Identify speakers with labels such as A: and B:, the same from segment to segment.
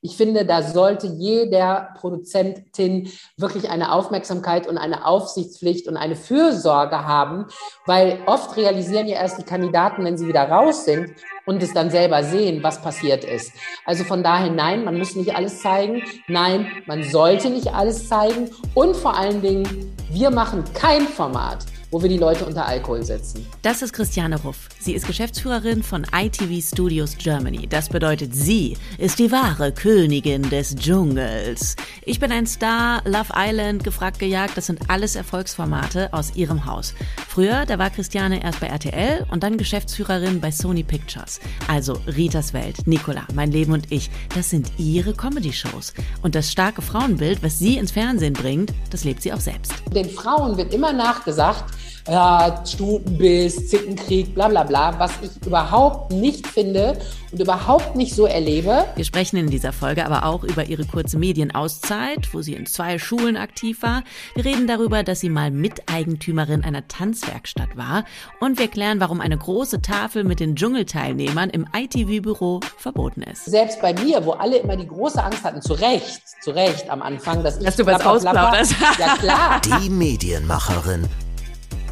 A: Ich finde, da sollte jeder Produzentin wirklich eine Aufmerksamkeit und eine Aufsichtspflicht und eine Fürsorge haben, weil oft realisieren ja erst die Kandidaten, wenn sie wieder raus sind und es dann selber sehen, was passiert ist. Also von daher, nein, man muss nicht alles zeigen. Nein, man sollte nicht alles zeigen. Und vor allen Dingen, wir machen kein Format, wo wir die Leute unter Alkohol setzen.
B: Das ist Christiane Ruff. Sie ist Geschäftsführerin von ITV Studios Germany. Das bedeutet, sie ist die wahre Königin des Dschungels. Ich bin ein Star, Love Island, gefragt, gejagt. Das sind alles Erfolgsformate aus ihrem Haus. Früher, da war Christiane erst bei RTL und dann Geschäftsführerin bei Sony Pictures. Also Ritas Welt, Nicola, Mein Leben und ich. Das sind ihre Comedy-Shows. Und das starke Frauenbild, was sie ins Fernsehen bringt, das lebt sie auch selbst.
A: Den Frauen wird immer nachgesagt, ja, Stutenbiss, Zickenkrieg, bla bla bla, was ich überhaupt nicht finde und überhaupt nicht so erlebe.
B: Wir sprechen in dieser Folge aber auch über ihre kurze Medienauszeit, wo sie in zwei Schulen aktiv war. Wir reden darüber, dass sie mal Miteigentümerin einer Tanzwerkstatt war und wir klären, warum eine große Tafel mit den Dschungelteilnehmern im ITV-Büro verboten ist.
A: Selbst bei mir, wo alle immer die große Angst hatten, zu Recht, zu Recht am Anfang, dass ich
B: dass du was ausplauderst.
A: Ja klar.
C: Die Medienmacherin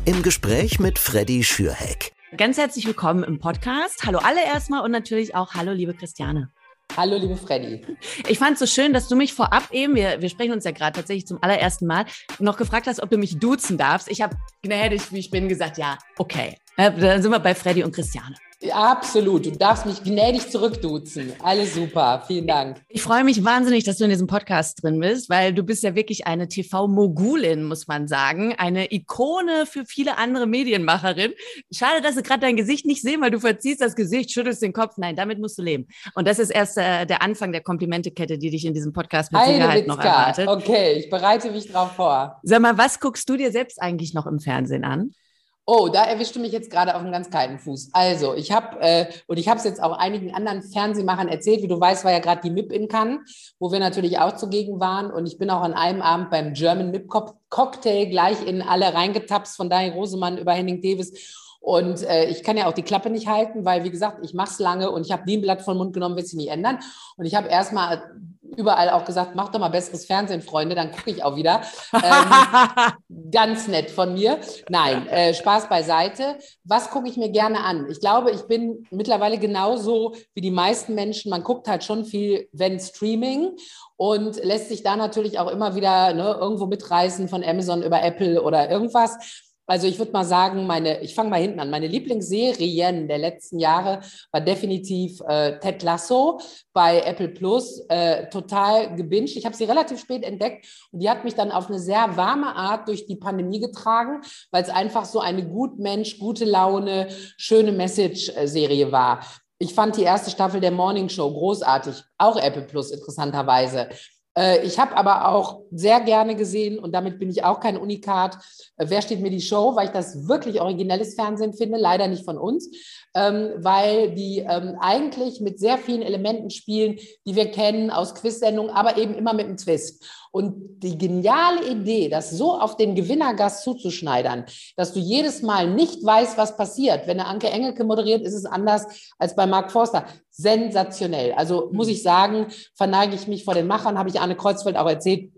C: im Gespräch mit Freddy Schürheck.
B: Ganz herzlich willkommen im Podcast. Hallo alle erstmal und natürlich auch hallo liebe Christiane.
A: Hallo, liebe Freddy.
B: Ich fand es so schön, dass du mich vorab eben, wir, wir sprechen uns ja gerade tatsächlich zum allerersten Mal, noch gefragt hast, ob du mich duzen darfst. Ich habe gnädig, wie ich bin, gesagt, ja, okay. Dann sind wir bei Freddy und Christiane.
A: Absolut. Du darfst mich gnädig zurückduzen. Alles super. Vielen Dank.
B: Ich freue mich wahnsinnig, dass du in diesem Podcast drin bist, weil du bist ja wirklich eine TV-Mogulin, muss man sagen. Eine Ikone für viele andere Medienmacherinnen. Schade, dass du gerade dein Gesicht nicht sehen, weil du verziehst das Gesicht, schüttelst den Kopf. Nein, damit musst du leben. Und das ist erst äh, der Anfang der Komplimentekette, die dich in diesem Podcast mit Sicherheit noch erwartet.
A: Okay, ich bereite mich drauf vor.
B: Sag mal, was guckst du dir selbst eigentlich noch im Fernsehen an?
A: Oh, da erwischst du mich jetzt gerade auf einem ganz kalten Fuß. Also, ich habe, äh, und ich habe es jetzt auch einigen anderen Fernsehmachern erzählt, wie du weißt, war ja gerade die MIP in Cannes, wo wir natürlich auch zugegen waren. Und ich bin auch an einem Abend beim German MIP Cocktail gleich in alle reingetapst, von Daniel Rosemann über Henning Davis. Und äh, ich kann ja auch die Klappe nicht halten, weil, wie gesagt, ich mache es lange und ich habe nie ein Blatt vom Mund genommen, will sich nicht ändern. Und ich habe erstmal überall auch gesagt, mach doch mal besseres Fernsehen, Freunde, dann gucke ich auch wieder. Ähm, ganz nett von mir. Nein, äh, Spaß beiseite. Was gucke ich mir gerne an? Ich glaube, ich bin mittlerweile genauso wie die meisten Menschen. Man guckt halt schon viel, wenn Streaming und lässt sich da natürlich auch immer wieder ne, irgendwo mitreißen von Amazon über Apple oder irgendwas. Also ich würde mal sagen, meine, ich fange mal hinten an. Meine Lieblingsserien der letzten Jahre war definitiv äh, Ted Lasso bei Apple Plus. Äh, total gebinged. Ich habe sie relativ spät entdeckt und die hat mich dann auf eine sehr warme Art durch die Pandemie getragen, weil es einfach so eine gut Mensch, gute Laune, schöne Message-Serie war. Ich fand die erste Staffel der Morning Show großartig, auch Apple Plus interessanterweise. Äh, ich habe aber auch sehr gerne gesehen, und damit bin ich auch kein Unikat, äh, wer steht mir die Show, weil ich das wirklich originelles Fernsehen finde, leider nicht von uns, ähm, weil die ähm, eigentlich mit sehr vielen Elementen spielen, die wir kennen aus Quiz-Sendungen, aber eben immer mit einem Twist. Und die geniale Idee, das so auf den Gewinnergast zuzuschneidern, dass du jedes Mal nicht weißt, was passiert. Wenn der Anke Engelke moderiert, ist es anders als bei Mark Forster. Sensationell. Also muss ich sagen, verneige ich mich vor den Machern, habe ich Anne Kreuzfeld auch erzählt,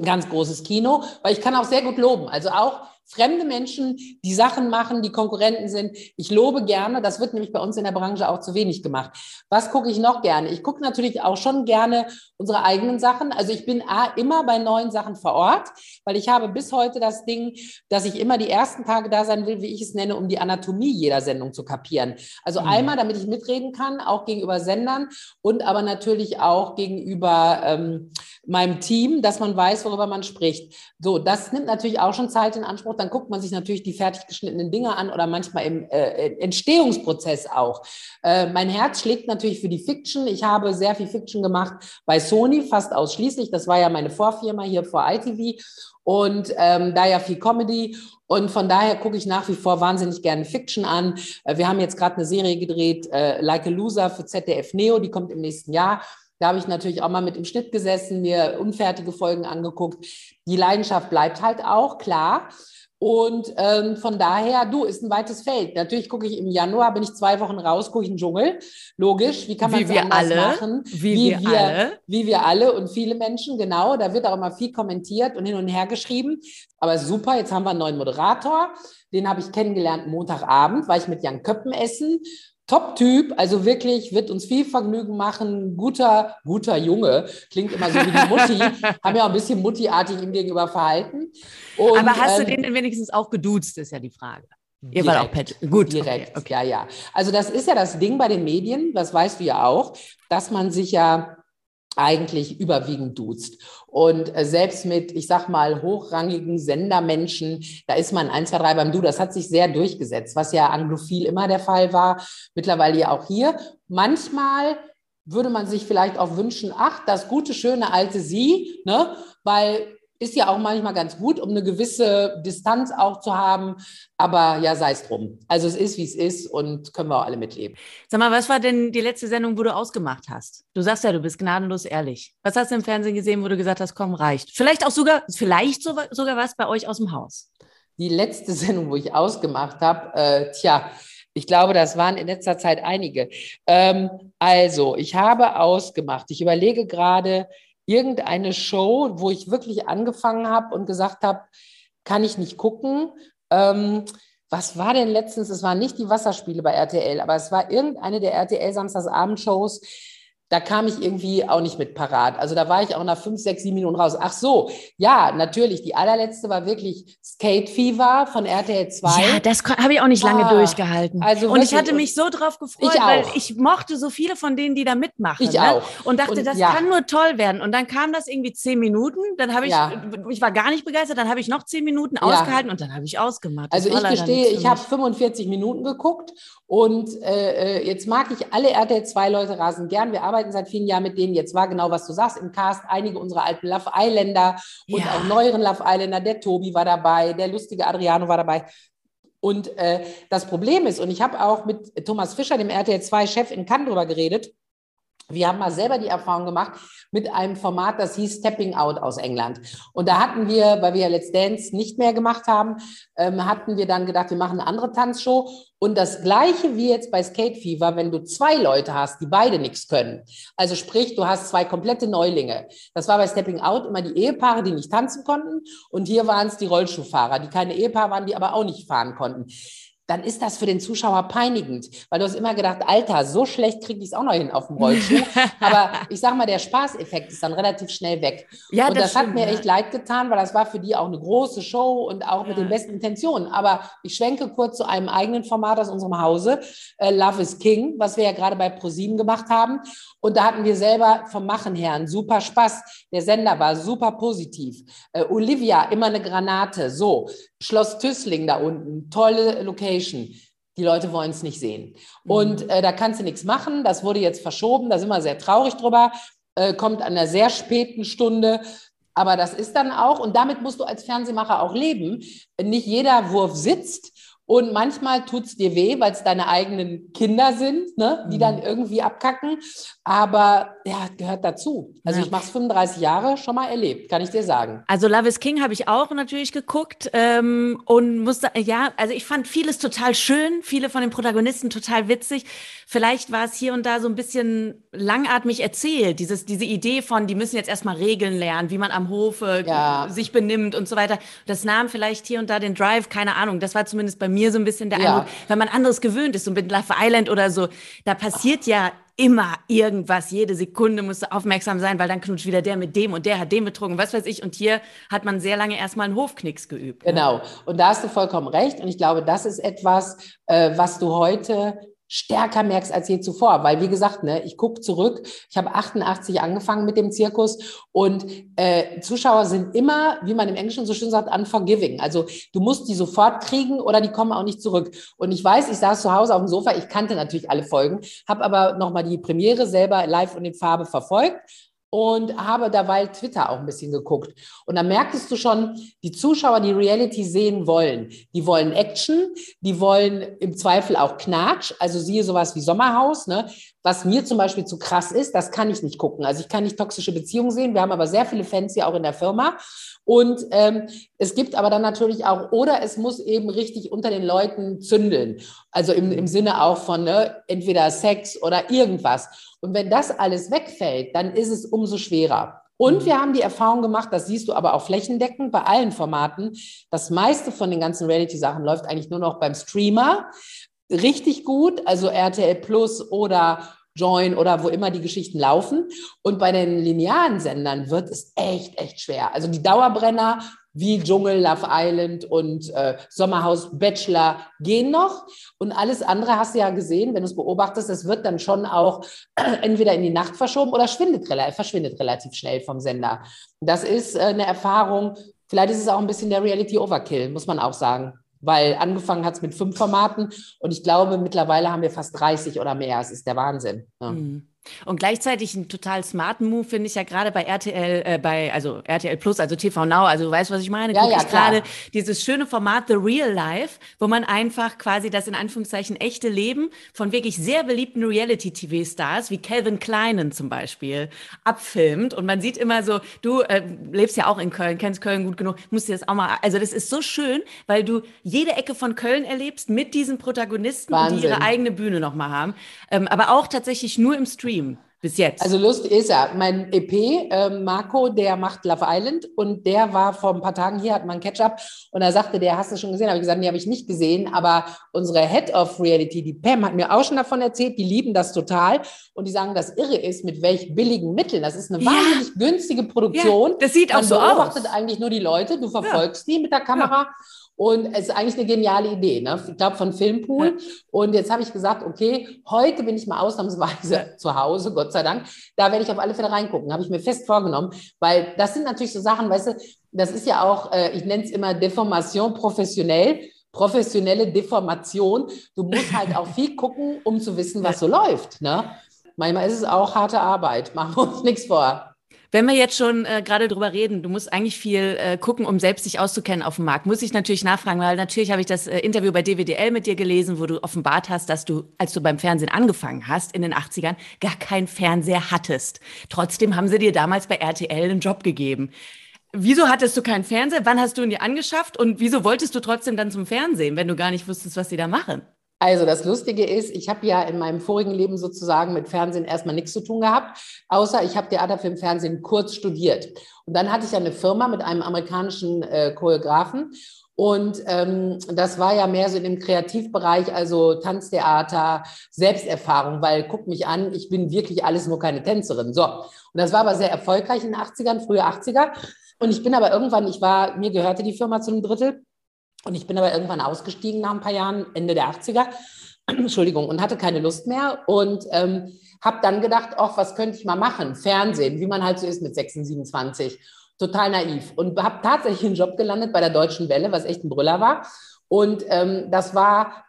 A: ganz großes Kino, weil ich kann auch sehr gut loben. Also auch fremde Menschen, die Sachen machen, die Konkurrenten sind. Ich lobe gerne, das wird nämlich bei uns in der Branche auch zu wenig gemacht. Was gucke ich noch gerne? Ich gucke natürlich auch schon gerne unsere eigenen Sachen. Also ich bin A, immer bei neuen Sachen vor Ort, weil ich habe bis heute das Ding, dass ich immer die ersten Tage da sein will, wie ich es nenne, um die Anatomie jeder Sendung zu kapieren. Also mhm. einmal, damit ich mitreden kann, auch gegenüber Sendern und aber natürlich auch gegenüber ähm, meinem Team, dass man weiß, worüber man spricht. So, das nimmt natürlich auch schon Zeit in Anspruch dann guckt man sich natürlich die fertig geschnittenen Dinge an oder manchmal im äh, Entstehungsprozess auch. Äh, mein Herz schlägt natürlich für die Fiction. Ich habe sehr viel Fiction gemacht bei Sony, fast ausschließlich. Das war ja meine Vorfirma hier vor ITV und ähm, da ja viel Comedy. Und von daher gucke ich nach wie vor wahnsinnig gerne Fiction an. Äh, wir haben jetzt gerade eine Serie gedreht, äh, Like a Loser für ZDF Neo, die kommt im nächsten Jahr. Da habe ich natürlich auch mal mit im Schnitt gesessen, mir unfertige Folgen angeguckt. Die Leidenschaft bleibt halt auch, klar. Und ähm, von daher, du, ist ein weites Feld. Natürlich gucke ich im Januar, bin ich zwei Wochen raus, gucke ich einen Dschungel. Logisch, wie kann man
B: anders alle,
A: machen?
B: Wie, wie wir, wir, alle.
A: Wie wir alle und viele Menschen, genau. Da wird auch immer viel kommentiert und hin und her geschrieben. Aber super, jetzt haben wir einen neuen Moderator. Den habe ich kennengelernt Montagabend, war ich mit Jan Köppen essen. Top-Typ, also wirklich wird uns viel Vergnügen machen. Guter, guter Junge. Klingt immer so wie die Mutti. Haben ja auch ein bisschen Mutti-artig ihm gegenüber verhalten.
B: Und, Aber hast ähm, du den denn wenigstens auch geduzt, ist ja die Frage.
A: Ihr direkt, war auch Pet. Gut, direkt. Okay, okay. Ja, ja. Also das ist ja das Ding bei den Medien, das weißt du ja auch, dass man sich ja eigentlich überwiegend duzt. Und äh, selbst mit, ich sag mal, hochrangigen Sendermenschen, da ist man eins, zwei, drei beim Du. Das hat sich sehr durchgesetzt, was ja anglophil immer der Fall war, mittlerweile ja auch hier. Manchmal würde man sich vielleicht auch wünschen, ach, das gute, schöne alte Sie, ne? Weil ist ja auch manchmal ganz gut, um eine gewisse Distanz auch zu haben. Aber ja, sei es drum. Also es ist, wie es ist und können wir auch alle mitleben.
B: Sag mal, was war denn die letzte Sendung, wo du ausgemacht hast? Du sagst ja, du bist gnadenlos ehrlich. Was hast du im Fernsehen gesehen, wo du gesagt hast, komm, reicht? Vielleicht auch sogar, vielleicht sogar was bei euch aus dem Haus.
A: Die letzte Sendung, wo ich ausgemacht habe, äh, tja, ich glaube, das waren in letzter Zeit einige. Ähm, also, ich habe ausgemacht. Ich überlege gerade, irgendeine Show, wo ich wirklich angefangen habe und gesagt habe, kann ich nicht gucken. Ähm, was war denn letztens? Es waren nicht die Wasserspiele bei RTL, aber es war irgendeine der RTL Samstagsabend-Shows da kam ich irgendwie auch nicht mit parat. Also da war ich auch nach fünf, sechs, sieben Minuten raus. Ach so, ja, natürlich. Die allerletzte war wirklich Skate Fever von RTL 2.
B: Ja, das habe ich auch nicht lange ah, durchgehalten. Also und ich hatte mich so drauf gefreut, ich weil ich mochte so viele von denen, die da mitmachen.
A: Ich ne? auch.
B: Und dachte, und, das ja. kann nur toll werden. Und dann kam das irgendwie zehn Minuten. Dann habe ich, ja. ich war gar nicht begeistert. Dann habe ich noch zehn Minuten ausgehalten ja. und dann habe ich ausgemacht.
A: Das also ich gestehe, ich habe 45 Minuten geguckt und äh, äh, jetzt mag ich alle RTL 2 Leute rasend gern. Wir arbeiten seit vielen Jahren mit denen. Jetzt war genau, was du sagst, im Cast einige unserer alten Love Islander und ja. auch neueren Love Islander. Der Tobi war dabei, der lustige Adriano war dabei. Und äh, das Problem ist, und ich habe auch mit Thomas Fischer, dem RTL 2-Chef in Cannes, drüber geredet, wir haben mal selber die Erfahrung gemacht mit einem Format, das hieß Stepping Out aus England. Und da hatten wir, weil wir ja Let's Dance nicht mehr gemacht haben, ähm, hatten wir dann gedacht, wir machen eine andere Tanzshow. Und das Gleiche wie jetzt bei Skate Fever, wenn du zwei Leute hast, die beide nichts können. Also sprich, du hast zwei komplette Neulinge. Das war bei Stepping Out immer die Ehepaare, die nicht tanzen konnten. Und hier waren es die Rollschuhfahrer, die keine Ehepaare waren, die aber auch nicht fahren konnten dann ist das für den Zuschauer peinigend, weil du hast immer gedacht, Alter, so schlecht kriege ich es auch noch hin auf dem Rollstuhl. Aber ich sag mal, der Spaßeffekt ist dann relativ schnell weg. Ja, und das, das hat mir echt leid getan, weil das war für die auch eine große Show und auch ja. mit den besten Intentionen. Aber ich schwenke kurz zu einem eigenen Format aus unserem Hause, äh, Love is King, was wir ja gerade bei ProSieben gemacht haben. Und da hatten wir selber vom Machen her einen super Spaß. Der Sender war super positiv. Äh, Olivia, immer eine Granate. So, Schloss Tüssling da unten, tolle Location. Die Leute wollen es nicht sehen. Mhm. Und äh, da kannst du nichts machen. Das wurde jetzt verschoben. Da sind wir sehr traurig drüber. Äh, kommt an einer sehr späten Stunde. Aber das ist dann auch, und damit musst du als Fernsehmacher auch leben. Nicht jeder Wurf sitzt. Und manchmal tut es dir weh, weil es deine eigenen Kinder sind, ne, die mhm. dann irgendwie abkacken. Aber ja, gehört dazu. Also ja. ich mache es 35 Jahre schon mal erlebt, kann ich dir sagen.
B: Also Love is King habe ich auch natürlich geguckt ähm, und musste, ja, also ich fand vieles total schön, viele von den Protagonisten total witzig. Vielleicht war es hier und da so ein bisschen langatmig erzählt, dieses, diese Idee von, die müssen jetzt erstmal Regeln lernen, wie man am Hofe ja. sich benimmt und so weiter. Das nahm vielleicht hier und da den Drive, keine Ahnung. Das war zumindest bei mir so ein bisschen der ja. Eindruck, wenn man anderes gewöhnt ist, so mit Love Island oder so, da passiert ja immer irgendwas, jede Sekunde musst du aufmerksam sein, weil dann knutscht wieder der mit dem und der hat den betrogen, was weiß ich. Und hier hat man sehr lange erstmal einen Hofknicks geübt.
A: Ne? Genau. Und da hast du vollkommen recht. Und ich glaube, das ist etwas, äh, was du heute stärker merkst als je zuvor. Weil, wie gesagt, ne, ich gucke zurück, ich habe 88 angefangen mit dem Zirkus und äh, Zuschauer sind immer, wie man im Englischen so schön sagt, unforgiving. Also du musst die sofort kriegen oder die kommen auch nicht zurück. Und ich weiß, ich saß zu Hause auf dem Sofa, ich kannte natürlich alle Folgen, habe aber nochmal die Premiere selber live und in Farbe verfolgt und habe dabei Twitter auch ein bisschen geguckt. Und da merktest du schon, die Zuschauer, die Reality sehen wollen, die wollen Action, die wollen im Zweifel auch Knatsch, also siehe sowas wie Sommerhaus, ne? Was mir zum Beispiel zu krass ist, das kann ich nicht gucken. Also ich kann nicht toxische Beziehungen sehen. Wir haben aber sehr viele Fans hier auch in der Firma. Und ähm, es gibt aber dann natürlich auch, oder es muss eben richtig unter den Leuten zündeln. Also im, im Sinne auch von ne, entweder Sex oder irgendwas. Und wenn das alles wegfällt, dann ist es umso schwerer. Und wir haben die Erfahrung gemacht, das siehst du aber auch flächendeckend bei allen Formaten, das meiste von den ganzen Reality-Sachen läuft eigentlich nur noch beim Streamer. Richtig gut, also RTL Plus oder Join oder wo immer die Geschichten laufen. Und bei den linearen Sendern wird es echt, echt schwer. Also die Dauerbrenner wie Dschungel, Love Island und äh, Sommerhaus Bachelor gehen noch. Und alles andere hast du ja gesehen, wenn du es beobachtest, es wird dann schon auch entweder in die Nacht verschoben oder schwindet, verschwindet relativ schnell vom Sender. Das ist äh, eine Erfahrung. Vielleicht ist es auch ein bisschen der Reality Overkill, muss man auch sagen weil angefangen hat es mit fünf Formaten und ich glaube, mittlerweile haben wir fast 30 oder mehr. Es ist der Wahnsinn. Ja. Mhm.
B: Und gleichzeitig einen total smarten Move finde ich ja gerade bei RTL, äh, bei, also RTL Plus, also TV Now, also du weißt, was ich meine. Ja, ja, ich gerade dieses schöne Format The Real Life, wo man einfach quasi das in Anführungszeichen echte Leben von wirklich sehr beliebten Reality-TV-Stars wie Calvin Kleinen zum Beispiel abfilmt. Und man sieht immer so, du äh, lebst ja auch in Köln, kennst Köln gut genug, musst dir das auch mal, also das ist so schön, weil du jede Ecke von Köln erlebst mit diesen Protagonisten, Wahnsinn. die ihre eigene Bühne nochmal haben. Ähm, aber auch tatsächlich nur im Stream. Stream bis jetzt?
A: Also lustig ist ja, mein EP, äh, Marco, der macht Love Island und der war vor ein paar Tagen hier, hat mal ein Catch-up und da sagte der, hast du schon gesehen? Habe ich gesagt, nee, habe ich nicht gesehen, aber unsere Head of Reality, die Pam, hat mir auch schon davon erzählt, die lieben das total und die sagen, das Irre ist, mit welch billigen Mitteln. Das ist eine ja. wahnsinnig günstige Produktion. Ja,
B: das sieht auch Man so aus.
A: Man beobachtet eigentlich nur die Leute, du verfolgst ja. die mit der Kamera und es ist eigentlich eine geniale Idee, ne? ich glaube von Filmpool. Und jetzt habe ich gesagt, okay, heute bin ich mal ausnahmsweise zu Hause, Gott sei Dank. Da werde ich auf alle Fälle reingucken, habe ich mir fest vorgenommen, weil das sind natürlich so Sachen, weißt du, das ist ja auch, äh, ich nenne es immer Deformation professionell professionelle Deformation. Du musst halt auch viel gucken, um zu wissen, was so läuft. Ne? Manchmal ist es auch harte Arbeit, machen wir uns nichts vor.
B: Wenn wir jetzt schon äh, gerade drüber reden, du musst eigentlich viel äh, gucken, um selbst dich auszukennen auf dem Markt, muss ich natürlich nachfragen, weil natürlich habe ich das äh, Interview bei DWDL mit dir gelesen, wo du offenbart hast, dass du, als du beim Fernsehen angefangen hast in den 80ern, gar keinen Fernseher hattest. Trotzdem haben sie dir damals bei RTL einen Job gegeben. Wieso hattest du keinen Fernseher? Wann hast du ihn dir angeschafft? Und wieso wolltest du trotzdem dann zum Fernsehen, wenn du gar nicht wusstest, was sie da machen?
A: Also das Lustige ist, ich habe ja in meinem vorigen Leben sozusagen mit Fernsehen erstmal nichts zu tun gehabt, außer ich habe Theater für Fernsehen kurz studiert. Und dann hatte ich ja eine Firma mit einem amerikanischen äh, Choreografen. Und ähm, das war ja mehr so in dem Kreativbereich, also Tanztheater, Selbsterfahrung, weil guck mich an, ich bin wirklich alles nur keine Tänzerin. So. Und das war aber sehr erfolgreich in den 80ern, frühe 80er. Und ich bin aber irgendwann, ich war, mir gehörte die Firma zu einem Drittel und ich bin aber irgendwann ausgestiegen nach ein paar Jahren, Ende der 80er, Entschuldigung, und hatte keine Lust mehr und ähm, habe dann gedacht, ach, was könnte ich mal machen? Fernsehen, wie man halt so ist mit 26, 27. Total naiv. Und habe tatsächlich einen Job gelandet bei der Deutschen Welle, was echt ein Brüller war. Und ähm, das war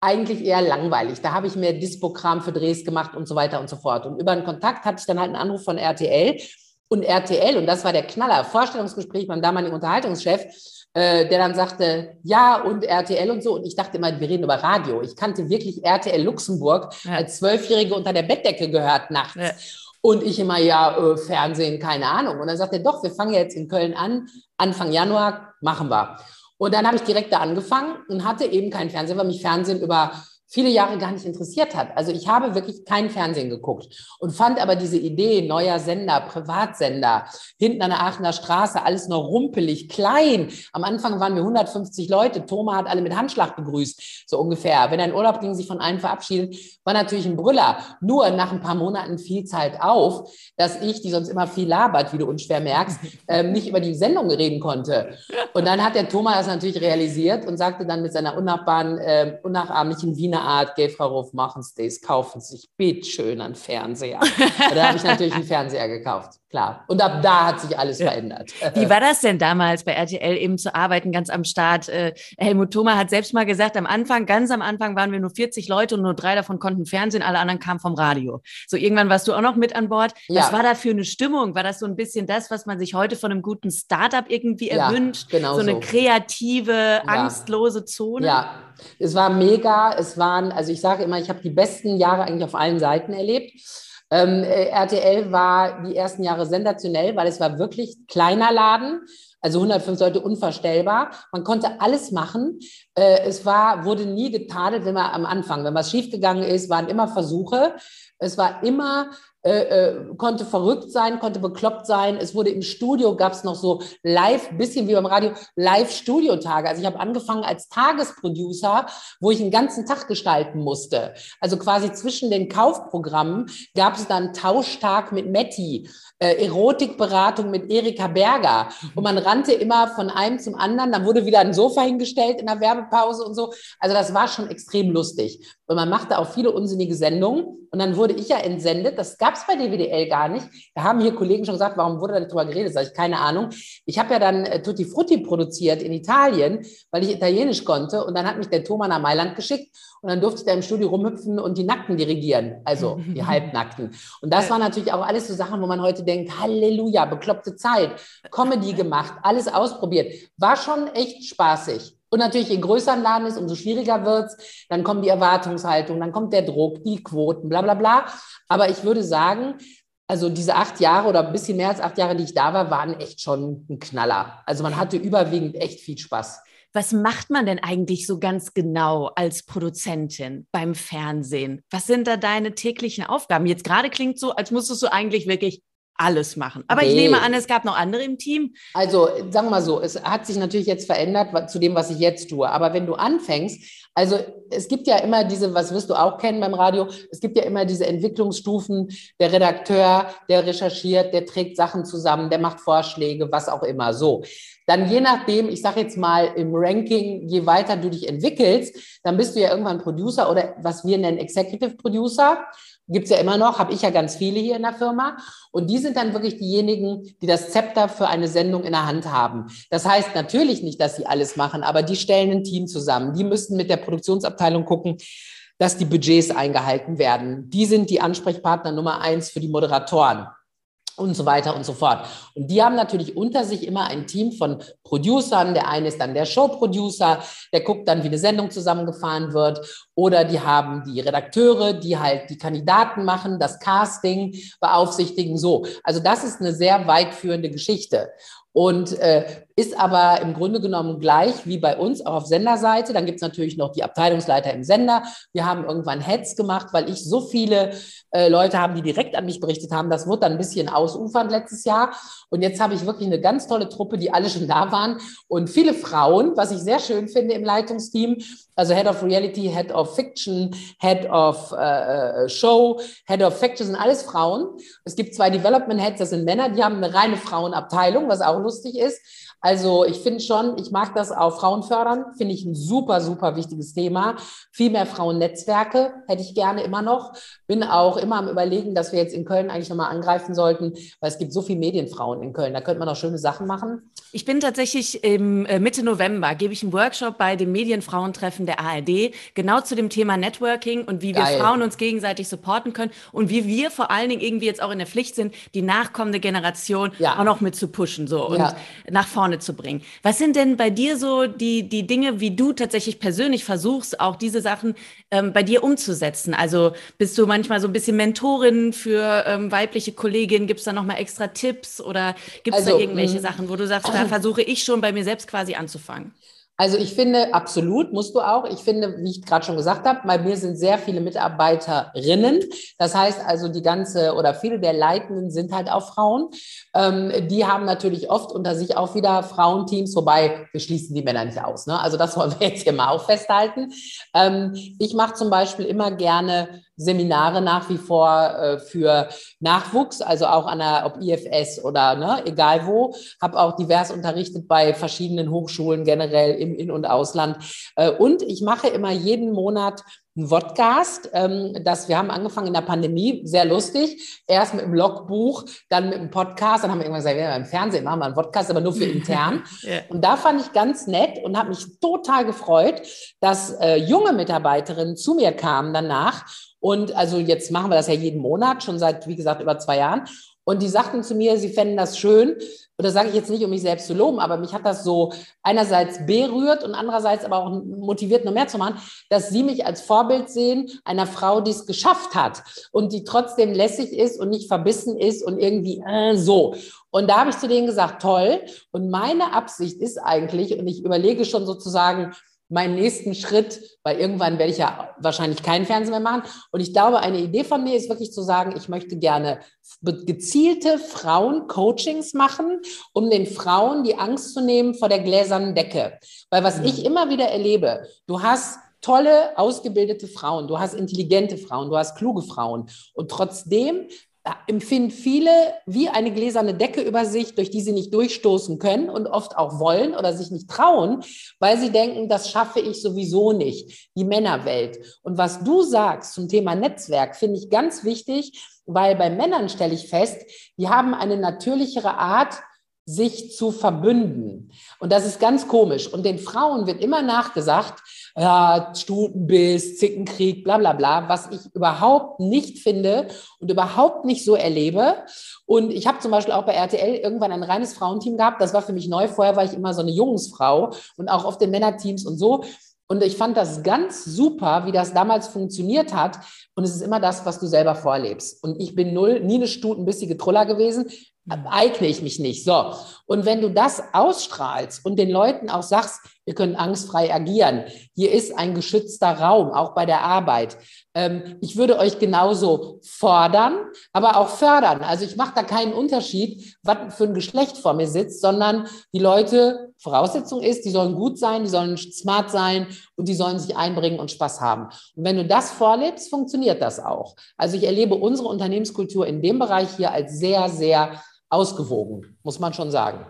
A: eigentlich eher langweilig. Da habe ich mir Dispogramm für Drehs gemacht und so weiter und so fort. Und über einen Kontakt hatte ich dann halt einen Anruf von RTL. Und RTL, und das war der Knaller, Vorstellungsgespräch beim damaligen Unterhaltungschef, äh, der dann sagte, ja, und RTL und so. Und ich dachte immer, wir reden über Radio. Ich kannte wirklich RTL Luxemburg ja. als Zwölfjährige unter der Bettdecke gehört nachts. Ja. Und ich immer, ja, äh, Fernsehen, keine Ahnung. Und dann sagte er, doch, wir fangen jetzt in Köln an, Anfang Januar, machen wir. Und dann habe ich direkt da angefangen und hatte eben keinen Fernseher, weil mich Fernsehen über viele Jahre gar nicht interessiert hat. Also ich habe wirklich kein Fernsehen geguckt und fand aber diese Idee, neuer Sender, Privatsender, hinten an der Aachener Straße, alles noch rumpelig, klein. Am Anfang waren wir 150 Leute. Thomas hat alle mit Handschlag begrüßt, so ungefähr. Wenn er in Urlaub ging, sich von allen verabschiedet, war natürlich ein Brüller. Nur nach ein paar Monaten fiel es halt auf, dass ich, die sonst immer viel labert, wie du unschwer merkst, ähm, nicht über die Sendung reden konnte. Und dann hat der Thomas das natürlich realisiert und sagte dann mit seiner unnachbaren, äh, unnachahmlichen Wiener Art, geh Frau Ruf, machen Sie das, kaufen Sie sich bitteschön einen Fernseher. da habe ich natürlich einen Fernseher gekauft. klar. Und ab da hat sich alles ja. verändert.
B: Wie war das denn damals bei RTL eben zu arbeiten, ganz am Start? Äh, Helmut Thoma hat selbst mal gesagt, am Anfang, ganz am Anfang waren wir nur 40 Leute und nur drei davon konnten Fernsehen, alle anderen kamen vom Radio. So irgendwann warst du auch noch mit an Bord. Ja. Was war da für eine Stimmung? War das so ein bisschen das, was man sich heute von einem guten Startup irgendwie ja, erwünscht? Genau so eine so. kreative, angstlose Zone?
A: Ja, es war mega. Es waren, also ich sage immer, ich habe die besten Jahre eigentlich auf allen Seiten erlebt. Ähm, äh, RTL war die ersten Jahre sensationell, weil es war wirklich kleiner Laden, also 105 Leute unvorstellbar. Man konnte alles machen. Äh, es war, wurde nie getadelt, wenn man am Anfang, wenn was schiefgegangen ist, waren immer Versuche. Es war immer äh, äh, konnte verrückt sein, konnte bekloppt sein. Es wurde im Studio, gab es noch so live, bisschen wie beim Radio, Live-Studio-Tage. Also ich habe angefangen als Tagesproducer, wo ich einen ganzen Tag gestalten musste. Also quasi zwischen den Kaufprogrammen gab es dann Tauschtag mit Metti, äh, Erotikberatung mit Erika Berger. Und man rannte immer von einem zum anderen. Dann wurde wieder ein Sofa hingestellt in der Werbepause und so. Also das war schon extrem lustig. Und man machte auch viele unsinnige Sendungen. Und dann wurde ich ja entsendet. Das gab es bei DWDL gar nicht. Da haben hier Kollegen schon gesagt, warum wurde da nicht drüber geredet? Sag ich, keine Ahnung. Ich habe ja dann äh, Tutti Frutti produziert in Italien, weil ich Italienisch konnte. Und dann hat mich der Thomas nach Mailand geschickt. Und dann durfte ich da im Studio rumhüpfen und die Nackten dirigieren. Also die Halbnackten. Und das waren natürlich auch alles so Sachen, wo man heute denkt, Halleluja, bekloppte Zeit, Comedy gemacht, alles ausprobiert. War schon echt spaßig. Und natürlich, je größer ein Laden ist, umso schwieriger wird es. Dann kommt die Erwartungshaltung, dann kommt der Druck, die Quoten, bla bla bla. Aber ich würde sagen, also diese acht Jahre oder ein bisschen mehr als acht Jahre, die ich da war, waren echt schon ein Knaller. Also man hatte überwiegend echt viel Spaß.
B: Was macht man denn eigentlich so ganz genau als Produzentin beim Fernsehen? Was sind da deine täglichen Aufgaben? Jetzt gerade klingt so, als müsstest du eigentlich wirklich alles machen. Aber nee. ich nehme an, es gab noch andere im Team.
A: Also sagen wir mal so, es hat sich natürlich jetzt verändert zu dem, was ich jetzt tue. Aber wenn du anfängst, also es gibt ja immer diese, was wirst du auch kennen beim Radio, es gibt ja immer diese Entwicklungsstufen, der Redakteur, der recherchiert, der trägt Sachen zusammen, der macht Vorschläge, was auch immer. So. Dann je nachdem, ich sage jetzt mal im Ranking, je weiter du dich entwickelst, dann bist du ja irgendwann Producer oder was wir nennen Executive Producer gibt's ja immer noch, habe ich ja ganz viele hier in der Firma. Und die sind dann wirklich diejenigen, die das Zepter für eine Sendung in der Hand haben. Das heißt natürlich nicht, dass sie alles machen, aber die stellen ein Team zusammen. Die müssen mit der Produktionsabteilung gucken, dass die Budgets eingehalten werden. Die sind die Ansprechpartner Nummer eins für die Moderatoren und so weiter und so fort. Und die haben natürlich unter sich immer ein Team von Producern. Der eine ist dann der Showproducer, der guckt dann, wie eine Sendung zusammengefahren wird. Oder die haben die Redakteure, die halt die Kandidaten machen, das Casting beaufsichtigen. So, also das ist eine sehr weitführende Geschichte und äh, ist aber im Grunde genommen gleich wie bei uns, auch auf Senderseite. Dann gibt es natürlich noch die Abteilungsleiter im Sender. Wir haben irgendwann Heads gemacht, weil ich so viele äh, Leute habe, die direkt an mich berichtet haben. Das wurde dann ein bisschen ausufernd letztes Jahr. Und jetzt habe ich wirklich eine ganz tolle Truppe, die alle schon da waren. Und viele Frauen, was ich sehr schön finde im Leitungsteam. Also Head of Reality, Head of Fiction, Head of äh, äh Show, Head of Fiction sind alles Frauen. Es gibt zwei Development Heads, das sind Männer, die haben eine reine Frauenabteilung, was auch lustig ist. Also ich finde schon, ich mag das auch Frauen fördern, finde ich ein super, super wichtiges Thema. Viel mehr Frauennetzwerke hätte ich gerne immer noch. Bin auch immer am Überlegen, dass wir jetzt in Köln eigentlich nochmal angreifen sollten, weil es gibt so viele Medienfrauen in Köln. Da könnte man auch schöne Sachen machen.
B: Ich bin tatsächlich im äh, Mitte November, gebe ich einen Workshop bei dem Medienfrauentreffen der ARD, genau zu dem Thema Networking und wie wir Geil. Frauen uns gegenseitig supporten können und wie wir vor allen Dingen irgendwie jetzt auch in der Pflicht sind, die nachkommende Generation ja. auch noch mit zu pushen so und ja. nach vorne vorne zu bringen. Was sind denn bei dir so die, die Dinge, wie du tatsächlich persönlich versuchst, auch diese Sachen ähm, bei dir umzusetzen? Also bist du manchmal so ein bisschen Mentorin für ähm, weibliche Kolleginnen? Gibt es da nochmal extra Tipps oder gibt es also, da irgendwelche mm, Sachen, wo du sagst, da versuche ich schon bei mir selbst quasi anzufangen?
A: Also ich finde, absolut musst du auch. Ich finde, wie ich gerade schon gesagt habe, bei mir sind sehr viele Mitarbeiterinnen. Das heißt also, die ganze oder viele der Leitenden sind halt auch Frauen. Ähm, die haben natürlich oft unter sich auch wieder Frauenteams, wobei wir schließen die Männer nicht aus. Ne? Also das wollen wir jetzt hier mal auch festhalten. Ähm, ich mache zum Beispiel immer gerne Seminare nach wie vor äh, für Nachwuchs, also auch an der, ob IFS oder ne, egal wo. Habe auch divers unterrichtet bei verschiedenen Hochschulen generell im In- und Ausland. Äh, und ich mache immer jeden Monat ein Podcast. Ähm, das, wir haben angefangen in der Pandemie, sehr lustig. Erst mit dem Logbuch, dann mit dem Podcast. Dann haben wir irgendwann gesagt, wir im Fernsehen machen wir einen Podcast, aber nur für intern. ja. Und da fand ich ganz nett und habe mich total gefreut, dass äh, junge Mitarbeiterinnen zu mir kamen danach. Und also jetzt machen wir das ja jeden Monat, schon seit, wie gesagt, über zwei Jahren. Und die sagten zu mir, sie fänden das schön. Und das sage ich jetzt nicht, um mich selbst zu loben, aber mich hat das so einerseits berührt und andererseits aber auch motiviert, noch mehr zu machen, dass sie mich als Vorbild sehen, einer Frau, die es geschafft hat und die trotzdem lässig ist und nicht verbissen ist und irgendwie äh, so. Und da habe ich zu denen gesagt, toll. Und meine Absicht ist eigentlich, und ich überlege schon sozusagen, meinen nächsten Schritt, weil irgendwann werde ich ja wahrscheinlich keinen Fernsehen mehr machen. Und ich glaube, eine Idee von mir ist wirklich zu sagen, ich möchte gerne gezielte Frauen-Coachings machen, um den Frauen die Angst zu nehmen vor der gläsernen Decke. Weil was ich mhm. immer wieder erlebe, du hast tolle, ausgebildete Frauen, du hast intelligente Frauen, du hast kluge Frauen. Und trotzdem empfinden viele wie eine gläserne Decke über sich, durch die sie nicht durchstoßen können und oft auch wollen oder sich nicht trauen, weil sie denken, das schaffe ich sowieso nicht, die Männerwelt. Und was du sagst zum Thema Netzwerk, finde ich ganz wichtig, weil bei Männern stelle ich fest, die haben eine natürlichere Art, sich zu verbünden. Und das ist ganz komisch. Und den Frauen wird immer nachgesagt, ja, Stutenbiss, Zickenkrieg, bla bla bla, was ich überhaupt nicht finde und überhaupt nicht so erlebe. Und ich habe zum Beispiel auch bei RTL irgendwann ein reines Frauenteam gehabt. Das war für mich neu. Vorher war ich immer so eine Jungsfrau und auch auf den Männerteams und so. Und ich fand das ganz super, wie das damals funktioniert hat. Und es ist immer das, was du selber vorlebst. Und ich bin null, nie eine stutenbissige Truller gewesen eigne ich mich nicht. So. Und wenn du das ausstrahlst und den Leuten auch sagst, wir können angstfrei agieren, hier ist ein geschützter Raum, auch bei der Arbeit. Ähm, ich würde euch genauso fordern, aber auch fördern. Also ich mache da keinen Unterschied, was für ein Geschlecht vor mir sitzt, sondern die Leute, Voraussetzung ist, die sollen gut sein, die sollen smart sein und die sollen sich einbringen und Spaß haben. Und wenn du das vorlebst, funktioniert das auch. Also ich erlebe unsere Unternehmenskultur in dem Bereich hier als sehr, sehr ausgewogen, muss man schon sagen.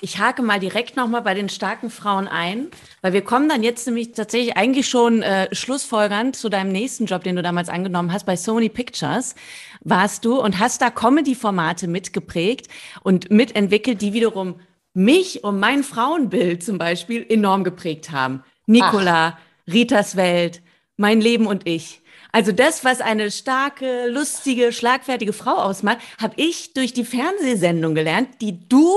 B: Ich hake mal direkt nochmal bei den starken Frauen ein, weil wir kommen dann jetzt nämlich tatsächlich eigentlich schon äh, schlussfolgernd zu deinem nächsten Job, den du damals angenommen hast. Bei Sony Pictures warst du und hast da Comedy-Formate mitgeprägt und mitentwickelt, die wiederum mich und mein Frauenbild zum Beispiel enorm geprägt haben. Nicola, Ach. Ritas Welt, mein Leben und ich. Also das, was eine starke, lustige, schlagfertige Frau ausmacht, habe ich durch die Fernsehsendung gelernt, die du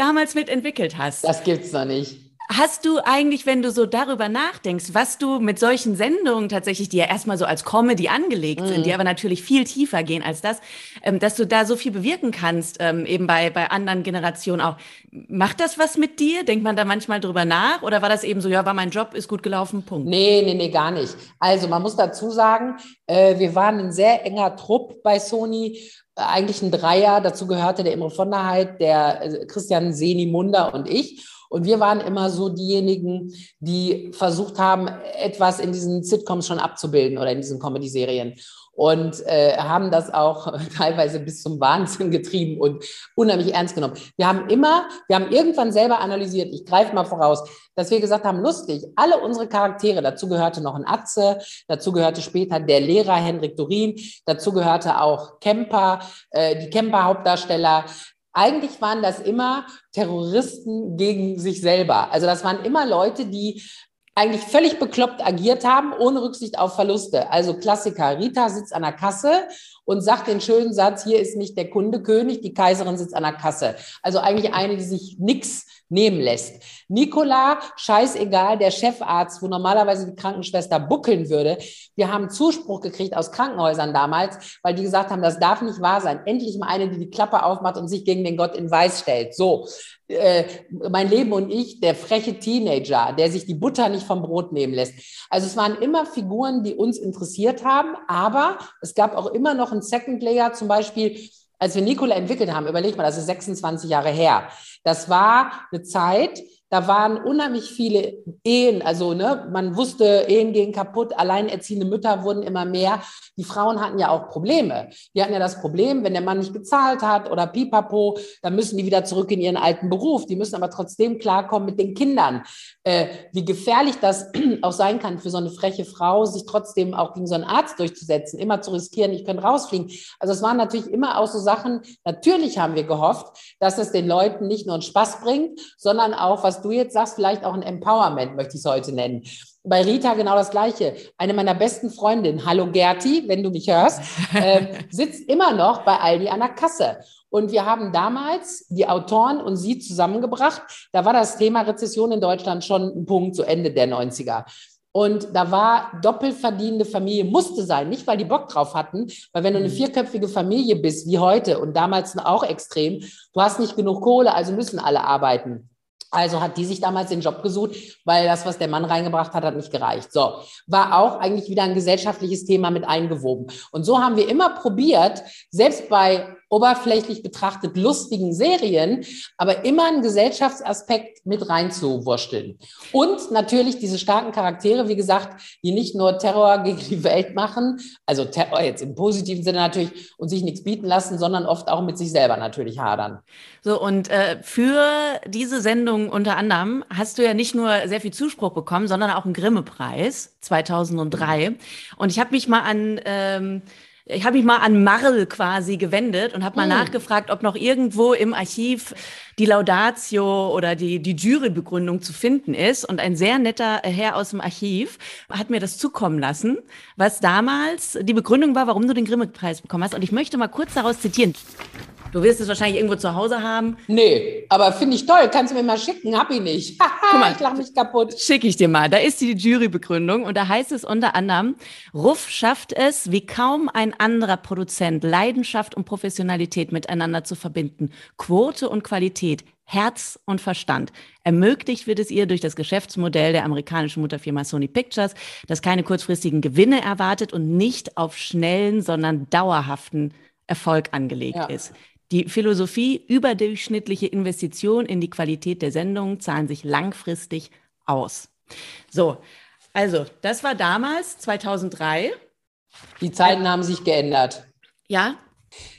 B: damals mitentwickelt hast.
A: Das gibt's noch nicht.
B: Hast du eigentlich, wenn du so darüber nachdenkst, was du mit solchen Sendungen tatsächlich, die ja erstmal so als Comedy angelegt mhm. sind, die aber natürlich viel tiefer gehen als das, ähm, dass du da so viel bewirken kannst, ähm, eben bei, bei anderen Generationen auch. Macht das was mit dir? Denkt man da manchmal drüber nach? Oder war das eben so, ja, war mein Job, ist gut gelaufen, Punkt?
A: Nee, nee, nee, gar nicht. Also man muss dazu sagen, äh, wir waren ein sehr enger Trupp bei Sony eigentlich ein Dreier. Dazu gehörte der Imre von der Heid, der äh, Christian Seni Munder und ich. Und wir waren immer so diejenigen, die versucht haben, etwas in diesen Sitcoms schon abzubilden oder in diesen Comedy-Serien. Und äh, haben das auch teilweise bis zum Wahnsinn getrieben und unheimlich ernst genommen. Wir haben immer, wir haben irgendwann selber analysiert, ich greife mal voraus, dass wir gesagt haben, lustig, alle unsere Charaktere, dazu gehörte noch ein Atze, dazu gehörte später der Lehrer Henrik Dorin, dazu gehörte auch Kemper, äh, die Kemper-Hauptdarsteller, eigentlich waren das immer Terroristen gegen sich selber. Also das waren immer Leute, die eigentlich völlig bekloppt agiert haben, ohne Rücksicht auf Verluste. Also Klassiker, Rita sitzt an der Kasse und sagt den schönen Satz, hier ist nicht der Kunde König, die Kaiserin sitzt an der Kasse. Also eigentlich eine, die sich nichts nehmen lässt. Nicola, scheißegal, der Chefarzt, wo normalerweise die Krankenschwester buckeln würde. Wir haben Zuspruch gekriegt aus Krankenhäusern damals, weil die gesagt haben, das darf nicht wahr sein. Endlich mal eine, die die Klappe aufmacht und sich gegen den Gott in Weiß stellt. So, äh, mein Leben und ich, der freche Teenager, der sich die Butter nicht vom Brot nehmen lässt. Also es waren immer Figuren, die uns interessiert haben, aber es gab auch immer noch einen Second Layer, zum Beispiel als wir Nikola entwickelt haben, überleg mal, das ist 26 Jahre her. Das war eine Zeit, da waren unheimlich viele Ehen, also ne, man wusste, Ehen gehen kaputt, alleinerziehende Mütter wurden immer mehr. Die Frauen hatten ja auch Probleme. Die hatten ja das Problem, wenn der Mann nicht gezahlt hat oder pipapo, dann müssen die wieder zurück in ihren alten Beruf. Die müssen aber trotzdem klarkommen mit den Kindern. Äh, wie gefährlich das auch sein kann für so eine freche Frau, sich trotzdem auch gegen so einen Arzt durchzusetzen, immer zu riskieren, ich könnte rausfliegen. Also es waren natürlich immer auch so Sachen, natürlich haben wir gehofft, dass es den Leuten nicht nur einen Spaß bringt, sondern auch, was du jetzt sagst, vielleicht auch ein Empowerment, möchte ich es heute nennen. Bei Rita genau das Gleiche. Eine meiner besten Freundinnen, hallo Gerti, wenn du mich hörst, äh, sitzt immer noch bei Aldi an der Kasse. Und wir haben damals die Autoren und sie zusammengebracht. Da war das Thema Rezession in Deutschland schon ein Punkt zu Ende der 90er. Und da war doppelt verdienende Familie, musste sein, nicht weil die Bock drauf hatten, weil wenn du eine mhm. vierköpfige Familie bist, wie heute und damals auch extrem, du hast nicht genug Kohle, also müssen alle arbeiten. Also hat die sich damals den Job gesucht, weil das, was der Mann reingebracht hat, hat nicht gereicht. So, war auch eigentlich wieder ein gesellschaftliches Thema mit eingewoben. Und so haben wir immer probiert, selbst bei oberflächlich betrachtet lustigen Serien, aber immer einen Gesellschaftsaspekt mit reinzuwursteln. Und natürlich diese starken Charaktere, wie gesagt, die nicht nur Terror gegen die Welt machen, also Terror jetzt im positiven Sinne natürlich und sich nichts bieten lassen, sondern oft auch mit sich selber natürlich hadern.
B: So, und äh, für diese Sendung unter anderem hast du ja nicht nur sehr viel Zuspruch bekommen, sondern auch einen Grimme-Preis 2003. Und ich habe mich mal an ähm, ich habe mich mal an Marl quasi gewendet und habe mal hm. nachgefragt, ob noch irgendwo im Archiv die Laudatio oder die, die Jurybegründung zu finden ist. Und ein sehr netter Herr aus dem Archiv hat mir das zukommen lassen, was damals die Begründung war, warum du den Grimme-Preis bekommen hast. Und ich möchte mal kurz daraus zitieren. Du wirst es wahrscheinlich irgendwo zu Hause haben.
A: Nee, aber finde ich toll. Kannst du mir mal schicken? Hab ich nicht. Guck mal, ich lache mich kaputt.
B: Schicke ich dir mal. Da ist die Jurybegründung und da heißt es unter anderem, Ruff schafft es, wie kaum ein anderer Produzent, Leidenschaft und Professionalität miteinander zu verbinden. Quote und Qualität, Herz und Verstand. Ermöglicht wird es ihr durch das Geschäftsmodell der amerikanischen Mutterfirma Sony Pictures, das keine kurzfristigen Gewinne erwartet und nicht auf schnellen, sondern dauerhaften Erfolg angelegt ja. ist. Die Philosophie überdurchschnittliche Investitionen in die Qualität der Sendungen zahlen sich langfristig aus. So, also das war damals 2003.
A: Die Zeiten haben sich geändert.
B: Ja?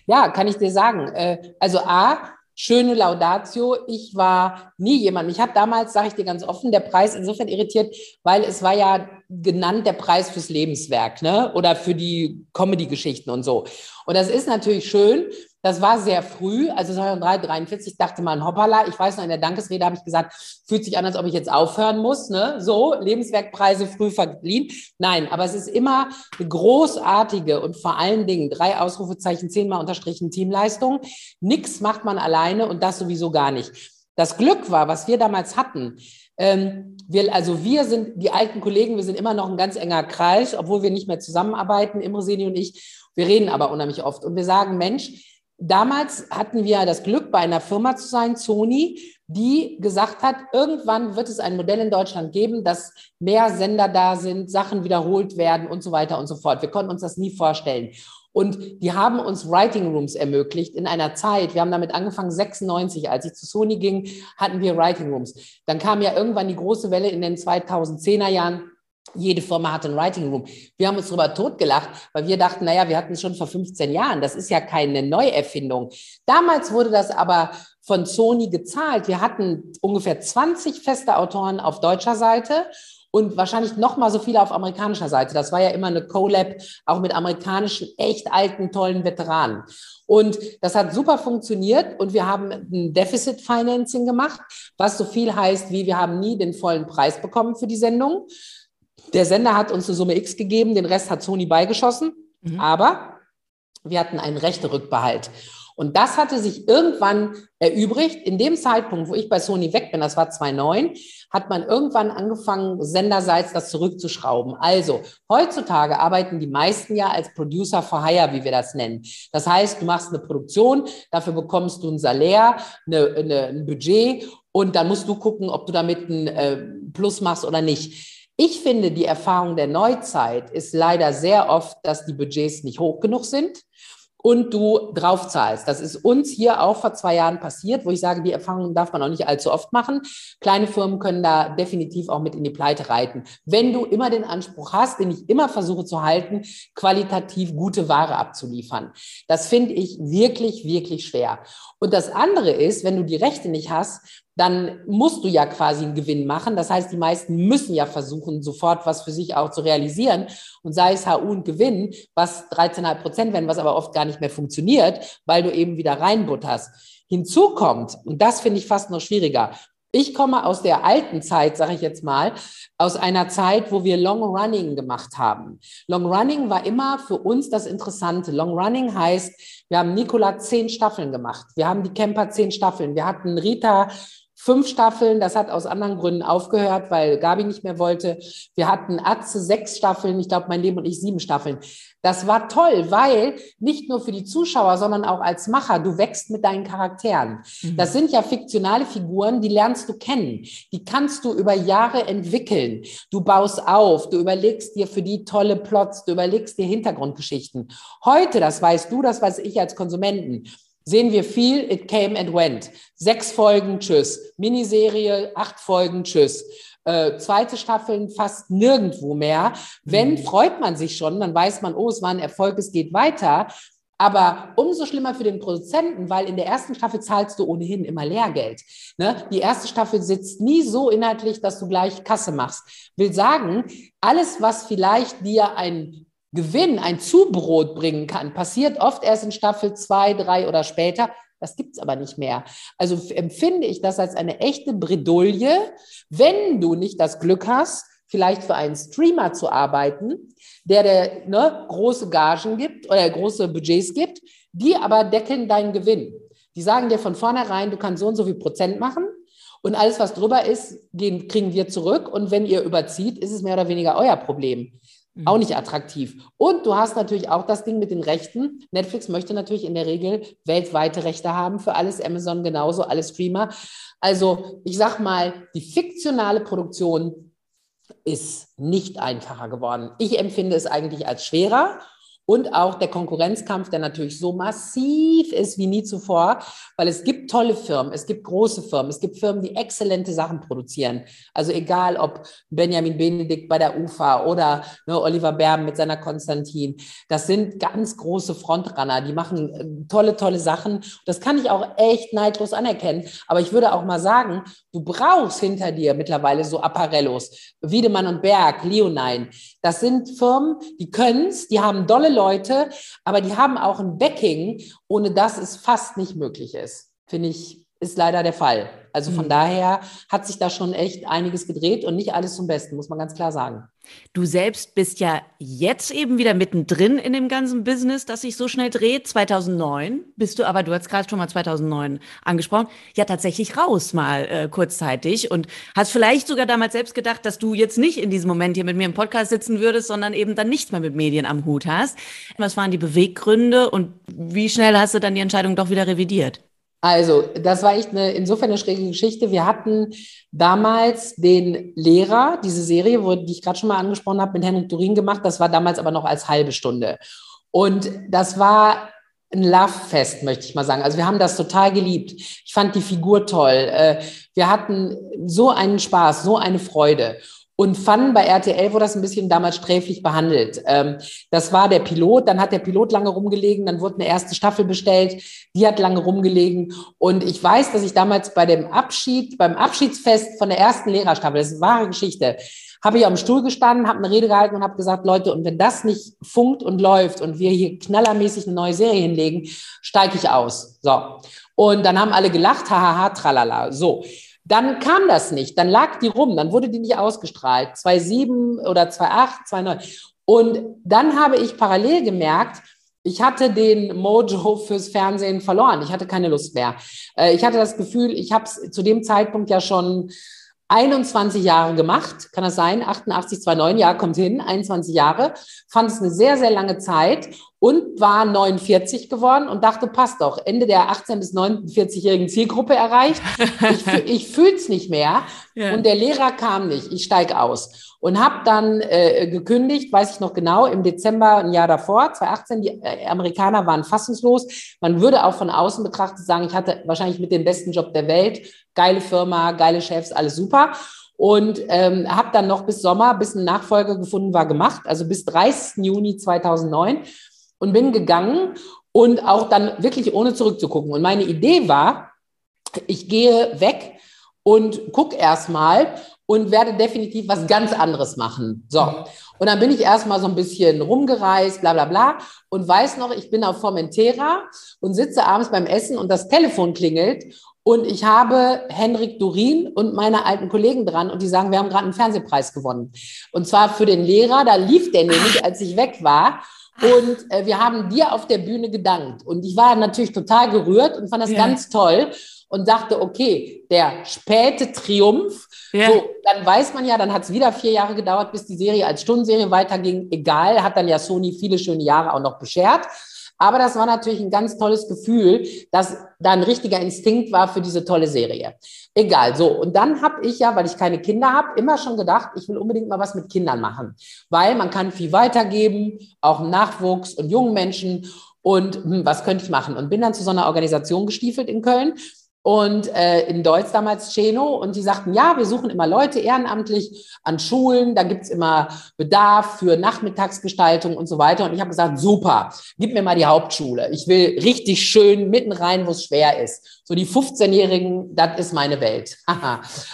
A: Ja, kann ich dir sagen. Äh, also A, schöne Laudatio. Ich war nie jemand. Ich habe damals, sage ich dir ganz offen, der Preis insofern irritiert, weil es war ja genannt der Preis fürs Lebenswerk, ne? Oder für die Comedy-Geschichten und so. Und das ist natürlich schön. Das war sehr früh, also 1943 dachte man, hoppala, ich weiß noch, in der Dankesrede habe ich gesagt, fühlt sich an, als ob ich jetzt aufhören muss, ne? So, Lebenswerkpreise früh verliehen. Nein, aber es ist immer eine großartige und vor allen Dingen drei Ausrufezeichen, zehnmal unterstrichen Teamleistung. Nix macht man alleine und das sowieso gar nicht. Das Glück war, was wir damals hatten, ähm, wir, also wir sind die alten Kollegen, wir sind immer noch ein ganz enger Kreis, obwohl wir nicht mehr zusammenarbeiten, Imre Seni und ich. Wir reden aber unheimlich oft und wir sagen, Mensch, Damals hatten wir das Glück, bei einer Firma zu sein, Sony, die gesagt hat, irgendwann wird es ein Modell in Deutschland geben, dass mehr Sender da sind, Sachen wiederholt werden und so weiter und so fort. Wir konnten uns das nie vorstellen. Und die haben uns Writing Rooms ermöglicht in einer Zeit. Wir haben damit angefangen, 96, als ich zu Sony ging, hatten wir Writing Rooms. Dann kam ja irgendwann die große Welle in den 2010er Jahren jede Firma hat einen Writing Room. Wir haben uns darüber totgelacht, weil wir dachten, naja, wir hatten es schon vor 15 Jahren. Das ist ja keine Neuerfindung. Damals wurde das aber von Sony gezahlt. Wir hatten ungefähr 20 feste Autoren auf deutscher Seite und wahrscheinlich noch mal so viele auf amerikanischer Seite. Das war ja immer eine Collab, auch mit amerikanischen, echt alten, tollen Veteranen. Und das hat super funktioniert und wir haben ein Deficit Financing gemacht, was so viel heißt, wie wir haben nie den vollen Preis bekommen für die Sendung, der Sender hat uns eine Summe X gegeben, den Rest hat Sony beigeschossen, mhm. aber wir hatten einen Rechterückbehalt. Und das hatte sich irgendwann erübrigt. In dem Zeitpunkt, wo ich bei Sony weg bin, das war 2009, hat man irgendwann angefangen, senderseits das zurückzuschrauben. Also, heutzutage arbeiten die meisten ja als Producer for Hire, wie wir das nennen. Das heißt, du machst eine Produktion, dafür bekommst du ein Salär, eine, eine, ein Budget und dann musst du gucken, ob du damit ein äh, Plus machst oder nicht. Ich finde, die Erfahrung der Neuzeit ist leider sehr oft, dass die Budgets nicht hoch genug sind und du draufzahlst. Das ist uns hier auch vor zwei Jahren passiert, wo ich sage, die Erfahrung darf man auch nicht allzu oft machen. Kleine Firmen können da definitiv auch mit in die Pleite reiten. Wenn du immer den Anspruch hast, den ich immer versuche zu halten, qualitativ gute Ware abzuliefern. Das finde ich wirklich, wirklich schwer. Und das andere ist, wenn du die Rechte nicht hast, dann musst du ja quasi einen Gewinn machen. Das heißt, die meisten müssen ja versuchen, sofort was für sich auch zu realisieren. Und sei es HU und Gewinn, was 13,5 Prozent werden, was aber oft gar nicht mehr funktioniert, weil du eben wieder reinbutterst. Hinzu kommt, und das finde ich fast noch schwieriger, ich komme aus der alten Zeit, sage ich jetzt mal, aus einer Zeit, wo wir Long Running gemacht haben. Long Running war immer für uns das Interessante. Long Running heißt, wir haben Nikola zehn Staffeln gemacht. Wir haben die Camper zehn Staffeln. Wir hatten Rita fünf Staffeln. Das hat aus anderen Gründen aufgehört, weil Gabi nicht mehr wollte. Wir hatten Atze sechs Staffeln. Ich glaube, mein Leben und ich sieben Staffeln. Das war toll, weil nicht nur für die Zuschauer, sondern auch als Macher, du wächst mit deinen Charakteren. Mhm. Das sind ja fiktionale Figuren, die lernst du kennen. Die kannst du über Jahre entwickeln. Du baust auf, du überlegst dir für die tolle Plots, du überlegst dir Hintergrundgeschichten. Heute, das weißt du, das weiß ich als Konsumenten sehen wir viel It Came and Went. Sechs Folgen, tschüss. Miniserie, acht Folgen, tschüss. Äh, zweite Staffeln fast nirgendwo mehr. Wenn, mhm. freut man sich schon, dann weiß man, oh, es war ein Erfolg, es geht weiter. Aber umso schlimmer für den Produzenten, weil in der ersten Staffel zahlst du ohnehin immer Lehrgeld. Ne? Die erste Staffel sitzt nie so inhaltlich, dass du gleich Kasse machst. Will sagen, alles, was vielleicht dir ein Gewinn, ein Zubrot bringen kann, passiert oft erst in Staffel zwei, drei oder später. Das gibt es aber nicht mehr. Also empfinde ich das als eine echte Bredouille, wenn du nicht das Glück hast, vielleicht für einen Streamer zu arbeiten, der der ne, große Gagen gibt oder große Budgets gibt, die aber deckeln deinen Gewinn. Die sagen dir von vornherein, du kannst so und so viel Prozent machen und alles, was drüber ist, gehen, kriegen wir zurück. Und wenn ihr überzieht, ist es mehr oder weniger euer Problem. Mhm. Auch nicht attraktiv. Und du hast natürlich auch das Ding mit den Rechten. Netflix möchte natürlich in der Regel weltweite Rechte haben für alles, Amazon genauso, alle Streamer. Also ich sag mal, die fiktionale Produktion ist nicht einfacher geworden. Ich empfinde es eigentlich als schwerer und auch der Konkurrenzkampf, der natürlich so massiv ist wie nie zuvor, weil es gibt tolle Firmen, es gibt große Firmen, es gibt Firmen, die exzellente Sachen produzieren. Also egal, ob Benjamin Benedikt bei der UFA oder ne, Oliver Berben mit seiner Konstantin, das sind ganz große Frontrunner, die machen äh, tolle, tolle Sachen. Das kann ich auch echt neidlos anerkennen. Aber ich würde auch mal sagen, du brauchst hinter dir mittlerweile so Apparellos, Wiedemann und Berg, Leonine. Das sind Firmen, die können es, die haben dolle Leute, Leute, aber die haben auch ein Backing, ohne das es fast nicht möglich ist. Finde ich, ist leider der Fall. Also von mhm. daher hat sich da schon echt einiges gedreht und nicht alles zum Besten, muss man ganz klar sagen.
B: Du selbst bist ja jetzt eben wieder mittendrin in dem ganzen Business, das sich so schnell dreht. 2009 bist du aber, du hast gerade schon mal 2009 angesprochen, ja tatsächlich raus mal äh, kurzzeitig und hast vielleicht sogar damals selbst gedacht, dass du jetzt nicht in diesem Moment hier mit mir im Podcast sitzen würdest, sondern eben dann nichts mehr mit Medien am Hut hast. Was waren die Beweggründe und wie schnell hast du dann die Entscheidung doch wieder revidiert?
A: Also, das war echt eine, insofern eine schräge Geschichte. Wir hatten damals den Lehrer, diese Serie, wo, die ich gerade schon mal angesprochen habe, mit Henrik Durin gemacht. Das war damals aber noch als halbe Stunde. Und das war ein Love-Fest, möchte ich mal sagen. Also wir haben das total geliebt. Ich fand die Figur toll. Äh, wir hatten so einen Spaß, so eine Freude. Und Fun bei RTL wurde das ein bisschen damals sträflich behandelt. Ähm, das war der Pilot, dann hat der Pilot lange rumgelegen, dann wurde eine erste Staffel bestellt, die hat lange rumgelegen. Und ich weiß, dass ich damals bei dem Abschied, beim Abschiedsfest von der ersten Lehrerstaffel, das ist eine wahre Geschichte, habe ich am Stuhl gestanden, habe eine Rede gehalten und habe gesagt, Leute, und wenn das nicht funkt und läuft und wir hier knallermäßig eine neue Serie hinlegen, steige ich aus. So. Und dann haben alle gelacht, hahaha, tralala. So. Dann kam das nicht, dann lag die rum, dann wurde die nicht ausgestrahlt, 2,7 oder 2,8, 2,9. Und dann habe ich parallel gemerkt, ich hatte den Mojo fürs Fernsehen verloren. Ich hatte keine Lust mehr. Äh, ich hatte das Gefühl, ich habe es zu dem Zeitpunkt ja schon 21 Jahre gemacht. Kann das sein? 88, 29, ja, kommt hin, 21 Jahre. Fand es eine sehr, sehr lange Zeit und war 49 geworden und dachte, passt doch, Ende der 18- bis 49-jährigen Zielgruppe erreicht. Ich, ich fühle es nicht mehr. Ja. Und der Lehrer kam nicht. Ich steige aus. Und habe dann äh, gekündigt, weiß ich noch genau, im Dezember ein Jahr davor, 2018. Die äh, Amerikaner waren fassungslos. Man würde auch von außen betrachtet sagen, ich hatte wahrscheinlich mit dem besten Job der Welt. Geile Firma, geile Chefs, alles super und ähm, habe dann noch bis Sommer, bis ein Nachfolger gefunden war, gemacht, also bis 30. Juni 2009 und bin gegangen und auch dann wirklich ohne zurückzugucken. Und meine Idee war, ich gehe weg und gucke erstmal und werde definitiv was ganz anderes machen. So. Und dann bin ich erstmal so ein bisschen rumgereist, bla bla bla. Und weiß noch, ich bin auf Formentera und sitze abends beim Essen und das Telefon klingelt. Und ich habe Henrik Durin und meine alten Kollegen dran und die sagen, wir haben gerade einen Fernsehpreis gewonnen. Und zwar für den Lehrer, da lief der nämlich, als ich weg war. Und äh, wir haben dir auf der Bühne gedankt. Und ich war natürlich total gerührt und fand das ja. ganz toll und dachte, okay, der späte Triumph. Ja. So, dann weiß man ja, dann hat es wieder vier Jahre gedauert, bis die Serie als Stundenserie weiterging. Egal, hat dann ja Sony viele schöne Jahre auch noch beschert. Aber das war natürlich ein ganz tolles Gefühl, dass da ein richtiger Instinkt war für diese tolle Serie. Egal, so. Und dann habe ich ja, weil ich keine Kinder habe, immer schon gedacht, ich will unbedingt mal was mit Kindern machen. Weil man kann viel weitergeben, auch Nachwuchs und jungen Menschen. Und hm, was könnte ich machen? Und bin dann zu so einer Organisation gestiefelt in Köln und äh, in Deutsch damals Cheno und die sagten, ja, wir suchen immer Leute ehrenamtlich an Schulen, da gibt's immer Bedarf für Nachmittagsgestaltung und so weiter. Und ich habe gesagt, super, gib mir mal die Hauptschule. Ich will richtig schön mitten rein, wo es schwer ist. So die 15-Jährigen, das ist meine Welt. und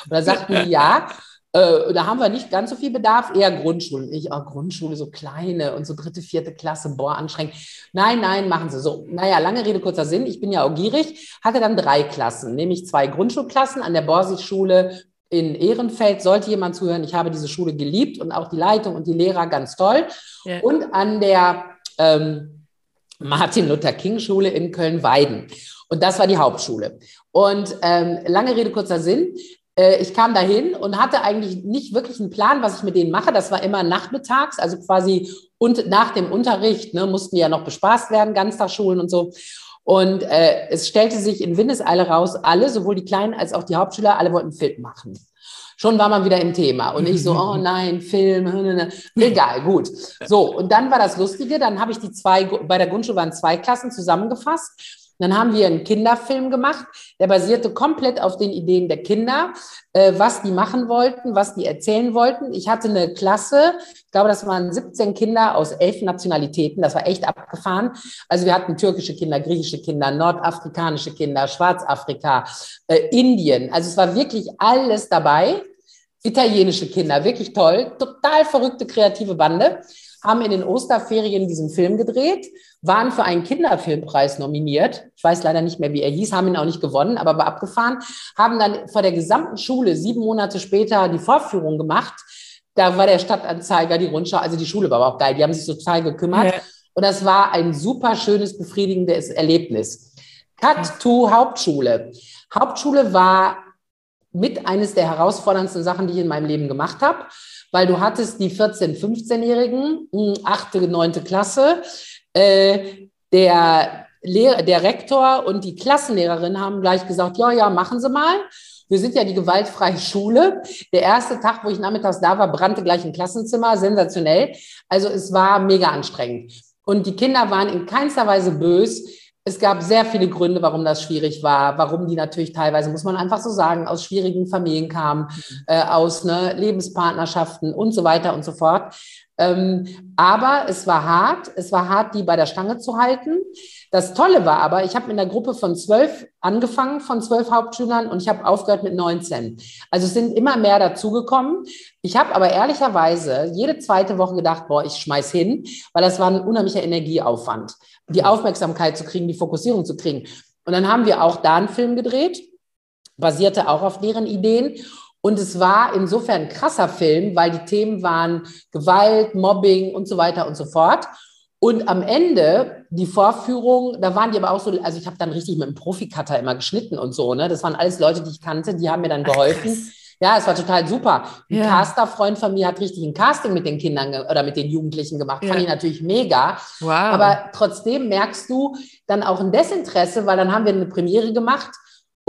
A: da sagten die, ja, äh, da haben wir nicht ganz so viel Bedarf, eher Grundschulen. Ich, oh, Grundschule, so kleine und so dritte, vierte Klasse, boah, anstrengend. Nein, nein, machen Sie so. Naja, lange Rede, kurzer Sinn. Ich bin ja auch gierig, hatte dann drei Klassen, nämlich zwei Grundschulklassen an der Borsigschule in Ehrenfeld. Sollte jemand zuhören, ich habe diese Schule geliebt und auch die Leitung und die Lehrer ganz toll. Ja. Und an der ähm, Martin Luther King Schule in Köln-Weiden. Und das war die Hauptschule. Und ähm, lange Rede, kurzer Sinn. Äh, ich kam dahin und hatte eigentlich nicht wirklich einen Plan, was ich mit denen mache. Das war immer nachmittags, also quasi und nach dem Unterricht ne, mussten ja noch bespaßt werden, Ganztagsschulen und so. Und äh, es stellte sich in Windeseile raus, alle, sowohl die Kleinen als auch die Hauptschüler, alle wollten Film machen. Schon war man wieder im Thema. Und ich so, oh nein, Film, egal, gut. So, und dann war das Lustige, dann habe ich die zwei, bei der Grundschule waren zwei Klassen zusammengefasst dann haben wir einen Kinderfilm gemacht, der basierte komplett auf den Ideen der Kinder, äh, was die machen wollten, was die erzählen wollten. Ich hatte eine Klasse, ich glaube, das waren 17 Kinder aus elf Nationalitäten. Das war echt abgefahren. Also wir hatten türkische Kinder, griechische Kinder, nordafrikanische Kinder, Schwarzafrika, äh, Indien. Also es war wirklich alles dabei. Italienische Kinder, wirklich toll. Total verrückte, kreative Bande haben in den Osterferien diesen Film gedreht, waren für einen Kinderfilmpreis nominiert. Ich weiß leider nicht mehr, wie er hieß, haben ihn auch nicht gewonnen, aber war abgefahren. Haben dann vor der gesamten Schule sieben Monate später die Vorführung gemacht. Da war der Stadtanzeiger, die Rundschau, also die Schule war aber auch geil. Die haben sich total gekümmert. Ja. Und das war ein super schönes, befriedigendes Erlebnis. Cut to Hauptschule. Hauptschule war mit eines der herausforderndsten Sachen, die ich in meinem Leben gemacht habe weil du hattest die 14-, 15-Jährigen, hm, achte, neunte Klasse, äh, der, Lehrer, der Rektor und die Klassenlehrerin haben gleich gesagt, ja, ja, machen Sie mal. Wir sind ja die gewaltfreie Schule. Der erste Tag, wo ich nachmittags da war, brannte gleich ein Klassenzimmer. Sensationell. Also es war mega anstrengend. Und die Kinder waren in keinster Weise böse es gab sehr viele Gründe, warum das schwierig war, warum die natürlich teilweise, muss man einfach so sagen, aus schwierigen Familien kamen, mhm. äh, aus ne, Lebenspartnerschaften und so weiter und so fort. Ähm, aber es war hart, es war hart, die bei der Stange zu halten. Das Tolle war aber, ich habe in der Gruppe von zwölf angefangen, von zwölf Hauptschülern und ich habe aufgehört mit 19. Also es sind immer mehr dazugekommen. Ich habe aber ehrlicherweise jede zweite Woche gedacht, boah, ich schmeiß hin, weil das war ein unheimlicher Energieaufwand, die Aufmerksamkeit zu kriegen, die Fokussierung zu kriegen. Und dann haben wir auch da einen Film gedreht, basierte auch auf deren Ideen. Und es war insofern ein krasser Film, weil die Themen waren Gewalt, Mobbing und so weiter und so fort. Und am Ende, die Vorführung, da waren die aber auch so, also ich habe dann richtig mit einem Profikutter immer geschnitten und so, ne? Das waren alles Leute, die ich kannte, die haben mir dann geholfen. Ach, Ja, es war total super. Ein
B: Ja.
A: Caster-Freund von mir hat richtig ein Casting mit den Kindern oder mit den Jugendlichen gemacht. Fand
B: Ja.
A: ich natürlich mega.
B: Wow.
A: Aber trotzdem merkst du dann auch ein Desinteresse, weil dann haben wir eine Premiere gemacht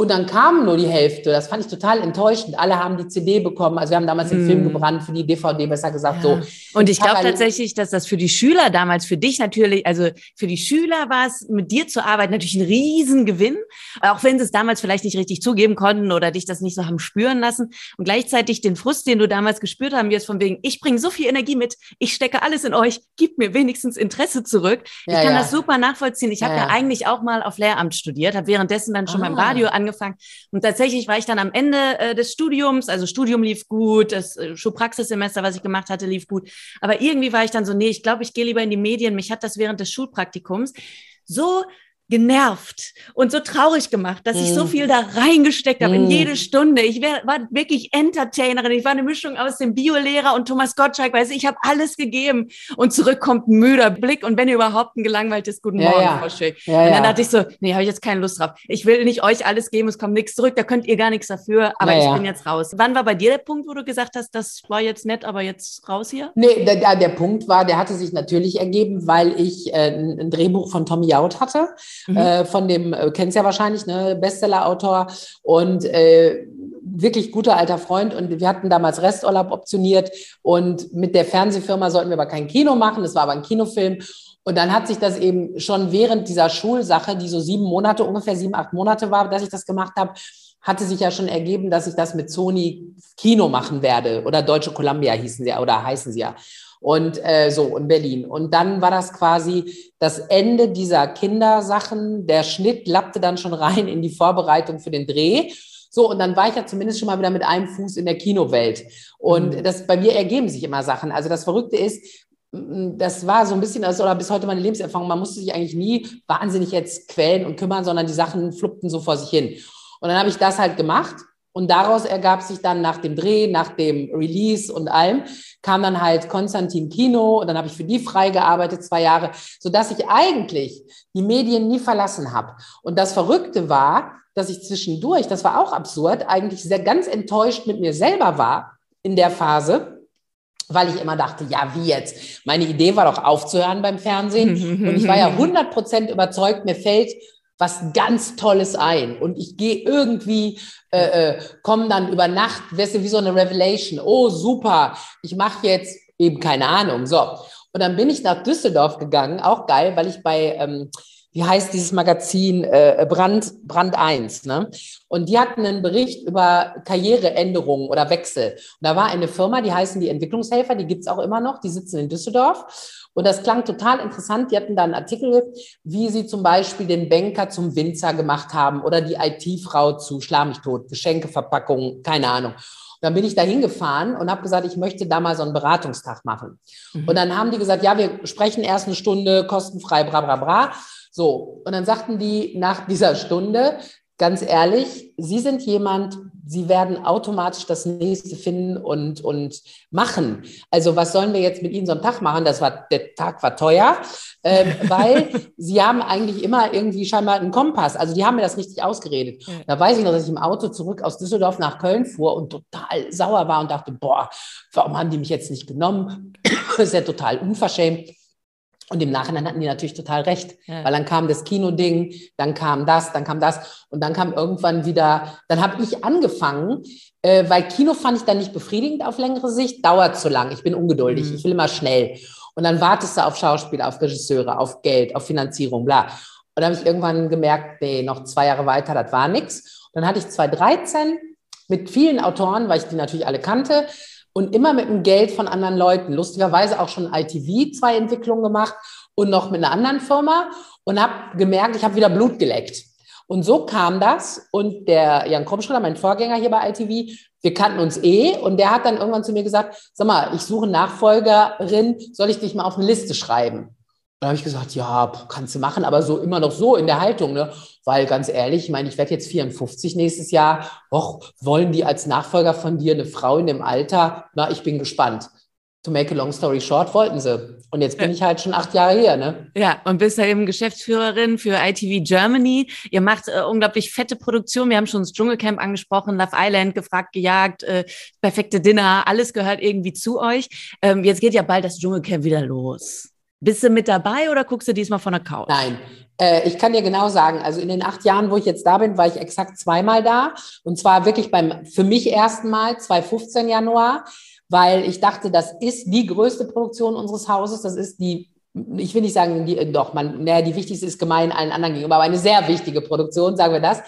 A: und dann kam nur die Hälfte. Das fand ich total enttäuschend. Alle haben die CD bekommen. Also wir haben damals den
B: Hm.
A: Film gebrannt für die DVD, besser gesagt so.
B: Und ich glaube
A: Parallel-
B: tatsächlich, dass das für die Schüler damals, für dich natürlich, also für die Schüler war es, mit dir zu arbeiten, natürlich ein Riesengewinn, auch wenn sie es damals vielleicht nicht richtig zugeben konnten oder dich das nicht so haben spüren lassen. Und gleichzeitig den Frust, den du damals gespürt haben wirst, von wegen, ich bringe so viel Energie mit, ich stecke alles in euch, gib mir wenigstens Interesse zurück.
A: Ja,
B: ich kann
A: ja.
B: das super nachvollziehen. Ich habe
A: Ja,
B: ja,
A: ja.
B: eigentlich auch mal auf Lehramt studiert, habe währenddessen dann schon beim
A: Ah.
B: Radio angefangen. Und tatsächlich war ich dann am Ende äh, des Studiums, also Studium lief gut, das äh, Schulpraxissemester, was ich gemacht hatte, lief gut. Aber irgendwie war ich dann so, nee, ich glaube, ich gehe lieber in die Medien. Mich hat das während des Schulpraktikums so genervt und so traurig gemacht, dass ich so
A: Mm.
B: viel da reingesteckt habe in
A: Mm.
B: jede Stunde. Ich wär, war wirklich Entertainerin. Ich war eine Mischung aus dem Biolehrer und Thomas Gottschalk. Weiß ich, ich habe alles gegeben. Und zurück kommt ein müder Blick und wenn überhaupt ein gelangweiltes Guten
A: Ja,
B: Morgen,
A: ja.
B: Frau Schick.
A: Ja,
B: und dann dachte ich so, nee, habe ich jetzt keine Lust drauf. Ich will nicht euch alles geben, es kommt nichts zurück, da könnt ihr gar nichts dafür, aber ich bin jetzt raus. Wann war bei dir der Punkt, wo du gesagt hast, das war jetzt nett, aber jetzt raus hier?
A: Nee, der, der, der Punkt war, der hatte sich natürlich ergeben, weil ich äh, ein, ein Drehbuch von Tommy Jaud hatte,
B: Mhm.
A: äh, von dem, äh, kennst ja wahrscheinlich, ne, Bestseller-Autor und äh, wirklich guter alter Freund. Und wir hatten damals Resturlaub optioniert und mit der Fernsehfirma sollten wir aber kein Kino machen, es war aber ein Kinofilm. Und dann hat sich das eben schon während dieser Schulsache, die so sieben Monate, ungefähr sieben, acht Monate war, dass ich das gemacht habe, hatte sich ja schon ergeben, dass ich das mit Sony Kino machen werde. Oder Deutsche Columbia hießen sie ja, oder heißen sie ja. Und äh, so in Berlin. Und dann war das quasi das Ende dieser Kindersachen. Der Schnitt lappte dann schon rein in die Vorbereitung für den Dreh. So, und dann war ich ja zumindest schon mal wieder mit einem Fuß in der Kinowelt. Und
B: Mhm.
A: das bei mir ergeben sich immer Sachen. Also das Verrückte ist, das war so ein bisschen, also, oder bis heute meine Lebenserfahrung, man musste sich eigentlich nie wahnsinnig jetzt quälen und kümmern, sondern die Sachen fluppten so vor sich hin. Und dann habe ich das halt gemacht. Und daraus ergab sich dann nach dem Dreh, nach dem Release und allem, kam dann halt Konstantin Kino und dann habe ich für die frei gearbeitet, zwei Jahre, sodass ich eigentlich die Medien nie verlassen habe. Und das Verrückte war, dass ich zwischendurch, das war auch absurd, eigentlich sehr ganz enttäuscht mit mir selber war in der Phase, weil ich immer dachte, ja, wie jetzt? Meine Idee war doch aufzuhören beim Fernsehen. Und ich war ja 100% überzeugt, mir fällt was ganz Tolles ein. Und ich gehe irgendwie, äh, äh, komme dann über Nacht, weißt du, wie so eine Revelation. Oh, super, ich mache jetzt eben keine Ahnung. So. Und dann bin ich nach Düsseldorf gegangen, auch geil, weil ich bei, ähm, wie heißt dieses Magazin, äh, Brand, Brand 1, ne? Und die hatten einen Bericht über Karriereänderungen oder Wechsel. Und da war eine Firma, die heißen die Entwicklungshelfer, die gibt's auch immer noch, die sitzen in Düsseldorf. Und das klang total interessant. Die hatten da einen Artikel, wie sie zum Beispiel den Banker zum Winzer gemacht haben oder die IT-Frau zu Schlamigtot, Geschenkeverpackungen, keine Ahnung. Und dann bin ich da hingefahren und habe gesagt, ich möchte da mal so einen Beratungstag machen. Und dann haben die gesagt, ja, wir sprechen erst eine Stunde kostenfrei, bra, bra, bra. So, und dann sagten die nach dieser Stunde, ganz ehrlich, Sie sind jemand, Sie werden automatisch das nächste finden und, und machen. Also was sollen wir jetzt mit Ihnen so einen Tag machen? Das war, der Tag war teuer, ähm, weil Sie haben eigentlich immer irgendwie scheinbar einen Kompass. Also die haben mir das richtig ausgeredet. Da weiß ich noch, dass ich im Auto zurück aus Düsseldorf nach Köln fuhr und total sauer war und dachte, boah, warum haben die mich jetzt nicht genommen? Das ist ja total unverschämt. Und im Nachhinein hatten die natürlich total recht,
B: Ja.
A: weil dann kam das Kinoding, dann kam das, dann kam das und dann kam irgendwann wieder, dann habe ich angefangen, äh, weil Kino fand ich dann nicht befriedigend auf längere Sicht, dauert zu lang, ich bin ungeduldig,
B: Mhm.
A: ich will immer schnell. Und dann wartest du auf Schauspieler, auf Regisseure, auf Geld, auf Finanzierung, bla. Und dann habe ich irgendwann gemerkt, nee, noch zwei Jahre weiter, das war nichts. Dann hatte ich 2013 mit vielen Autoren, weil ich die natürlich alle kannte, und immer mit dem Geld von anderen Leuten. Lustigerweise auch schon ITV zwei Entwicklungen gemacht und noch mit einer anderen Firma und habe gemerkt, ich habe wieder Blut geleckt. Und so kam das. Und der Jan Kromschröder, mein Vorgänger hier bei ITV, wir kannten uns eh. Und der hat dann irgendwann zu mir gesagt, sag mal, ich suche Nachfolgerin, soll ich dich mal auf eine Liste schreiben? Da habe ich gesagt, ja, kannst du machen, aber so immer noch so in der Haltung, ne? Weil ganz ehrlich, ich meine, ich werde jetzt 54 nächstes Jahr. Och, wollen die als Nachfolger von dir eine Frau in dem Alter? Na, ich bin gespannt. to make a long story short, wollten sie. Und jetzt bin ich halt schon acht Jahre hier, ne?
B: Ja, und bist ja eben Geschäftsführerin für ITV Germany. Ihr macht äh, unglaublich fette Produktion. Wir haben schon das Dschungelcamp angesprochen, Love Island, gefragt, gejagt, äh, perfekte Dinner, alles gehört irgendwie zu euch. Ähm, jetzt geht ja bald das Dschungelcamp wieder los. Bist du mit dabei oder guckst du diesmal von der Couch?
A: Nein, äh, ich kann dir genau sagen, also in den acht Jahren, wo ich jetzt da bin, war ich exakt zweimal da. Und zwar wirklich beim für mich ersten Mal, 2015 Januar weil ich dachte, das ist die größte Produktion unseres Hauses. Das ist die, ich will nicht sagen, die, doch, man, naja, die wichtigste ist gemein allen anderen gegenüber, aber eine sehr wichtige Produktion, sagen wir das.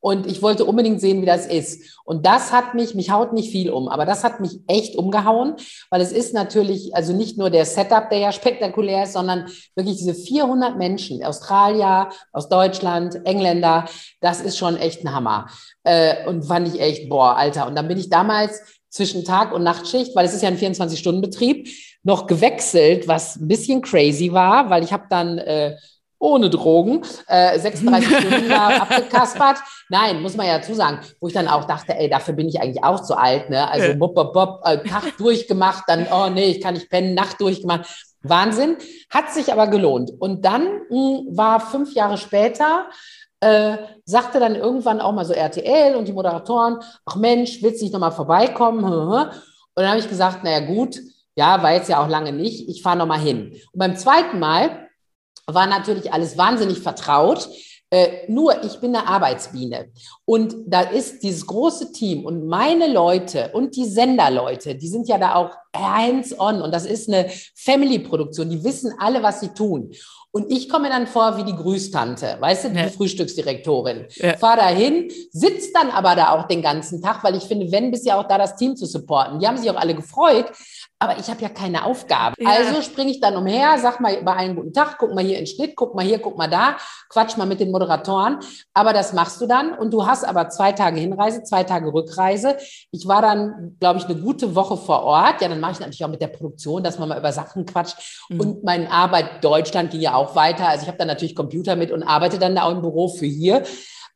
A: Und ich wollte unbedingt sehen, wie das ist. Und das hat mich, mich haut nicht viel um, aber das hat mich echt umgehauen, weil es ist natürlich, also nicht nur der Setup, der ja spektakulär ist, sondern wirklich diese 400 Menschen, Australier, aus Deutschland, Engländer, das ist schon echt ein Hammer. Äh, und fand ich echt, boah, Alter. Und dann bin ich damals zwischen Tag- und Nachtschicht, weil es ist ja ein 24-Stunden-Betrieb, noch gewechselt, was ein bisschen crazy war, weil ich habe dann äh, ohne Drogen äh, 36 Stunden abgekaspert. Nein, muss man ja dazu sagen, wo ich dann auch dachte, ey, dafür bin ich eigentlich auch zu alt. Ne? Also bop, bop, bop, äh, Tag durchgemacht, dann, oh nee, ich kann nicht pennen, Nacht durchgemacht. Wahnsinn. Hat sich aber gelohnt. Und dann mh, hm, war fünf Jahre später äh, sagte dann irgendwann auch mal so RTL und die Moderatoren, ach Mensch, willst du nicht nochmal vorbeikommen? Und dann habe ich gesagt, naja gut, ja, war jetzt ja auch lange nicht, ich fahre nochmal hin. Und beim zweiten Mal war natürlich alles wahnsinnig vertraut. Äh, nur ich bin eine Arbeitsbiene und da ist dieses große Team und meine Leute und die Senderleute, die sind ja da auch hands-on und das ist eine Family-Produktion, die wissen alle, was sie tun. Und ich komme dann vor wie die Grüßtante, weißt du, die ja. Frühstücksdirektorin. Ja. Fahr da hin, sitzt dann aber da auch den ganzen Tag, weil ich finde, wenn, bist ja auch da, das Team zu supporten. Die haben sich auch alle gefreut, aber ich habe ja keine Aufgabe. Ja. Also springe ich dann umher, sag mal bei allen guten Tag, guck mal hier in Schnitt, guck mal hier, guck mal da, quatsch mal mit den Moderatoren. Aber das machst du dann und du hast aber zwei Tage Hinreise, zwei Tage Rückreise. Ich war dann, glaube ich, eine gute Woche vor Ort. Ja, dann mache ich natürlich auch mit der Produktion, dass man mal über Sachen quatscht. Mhm. Und meine Arbeit Deutschland ging ja auch weiter. Also ich habe dann natürlich Computer mit und arbeite dann da auch im Büro für hier.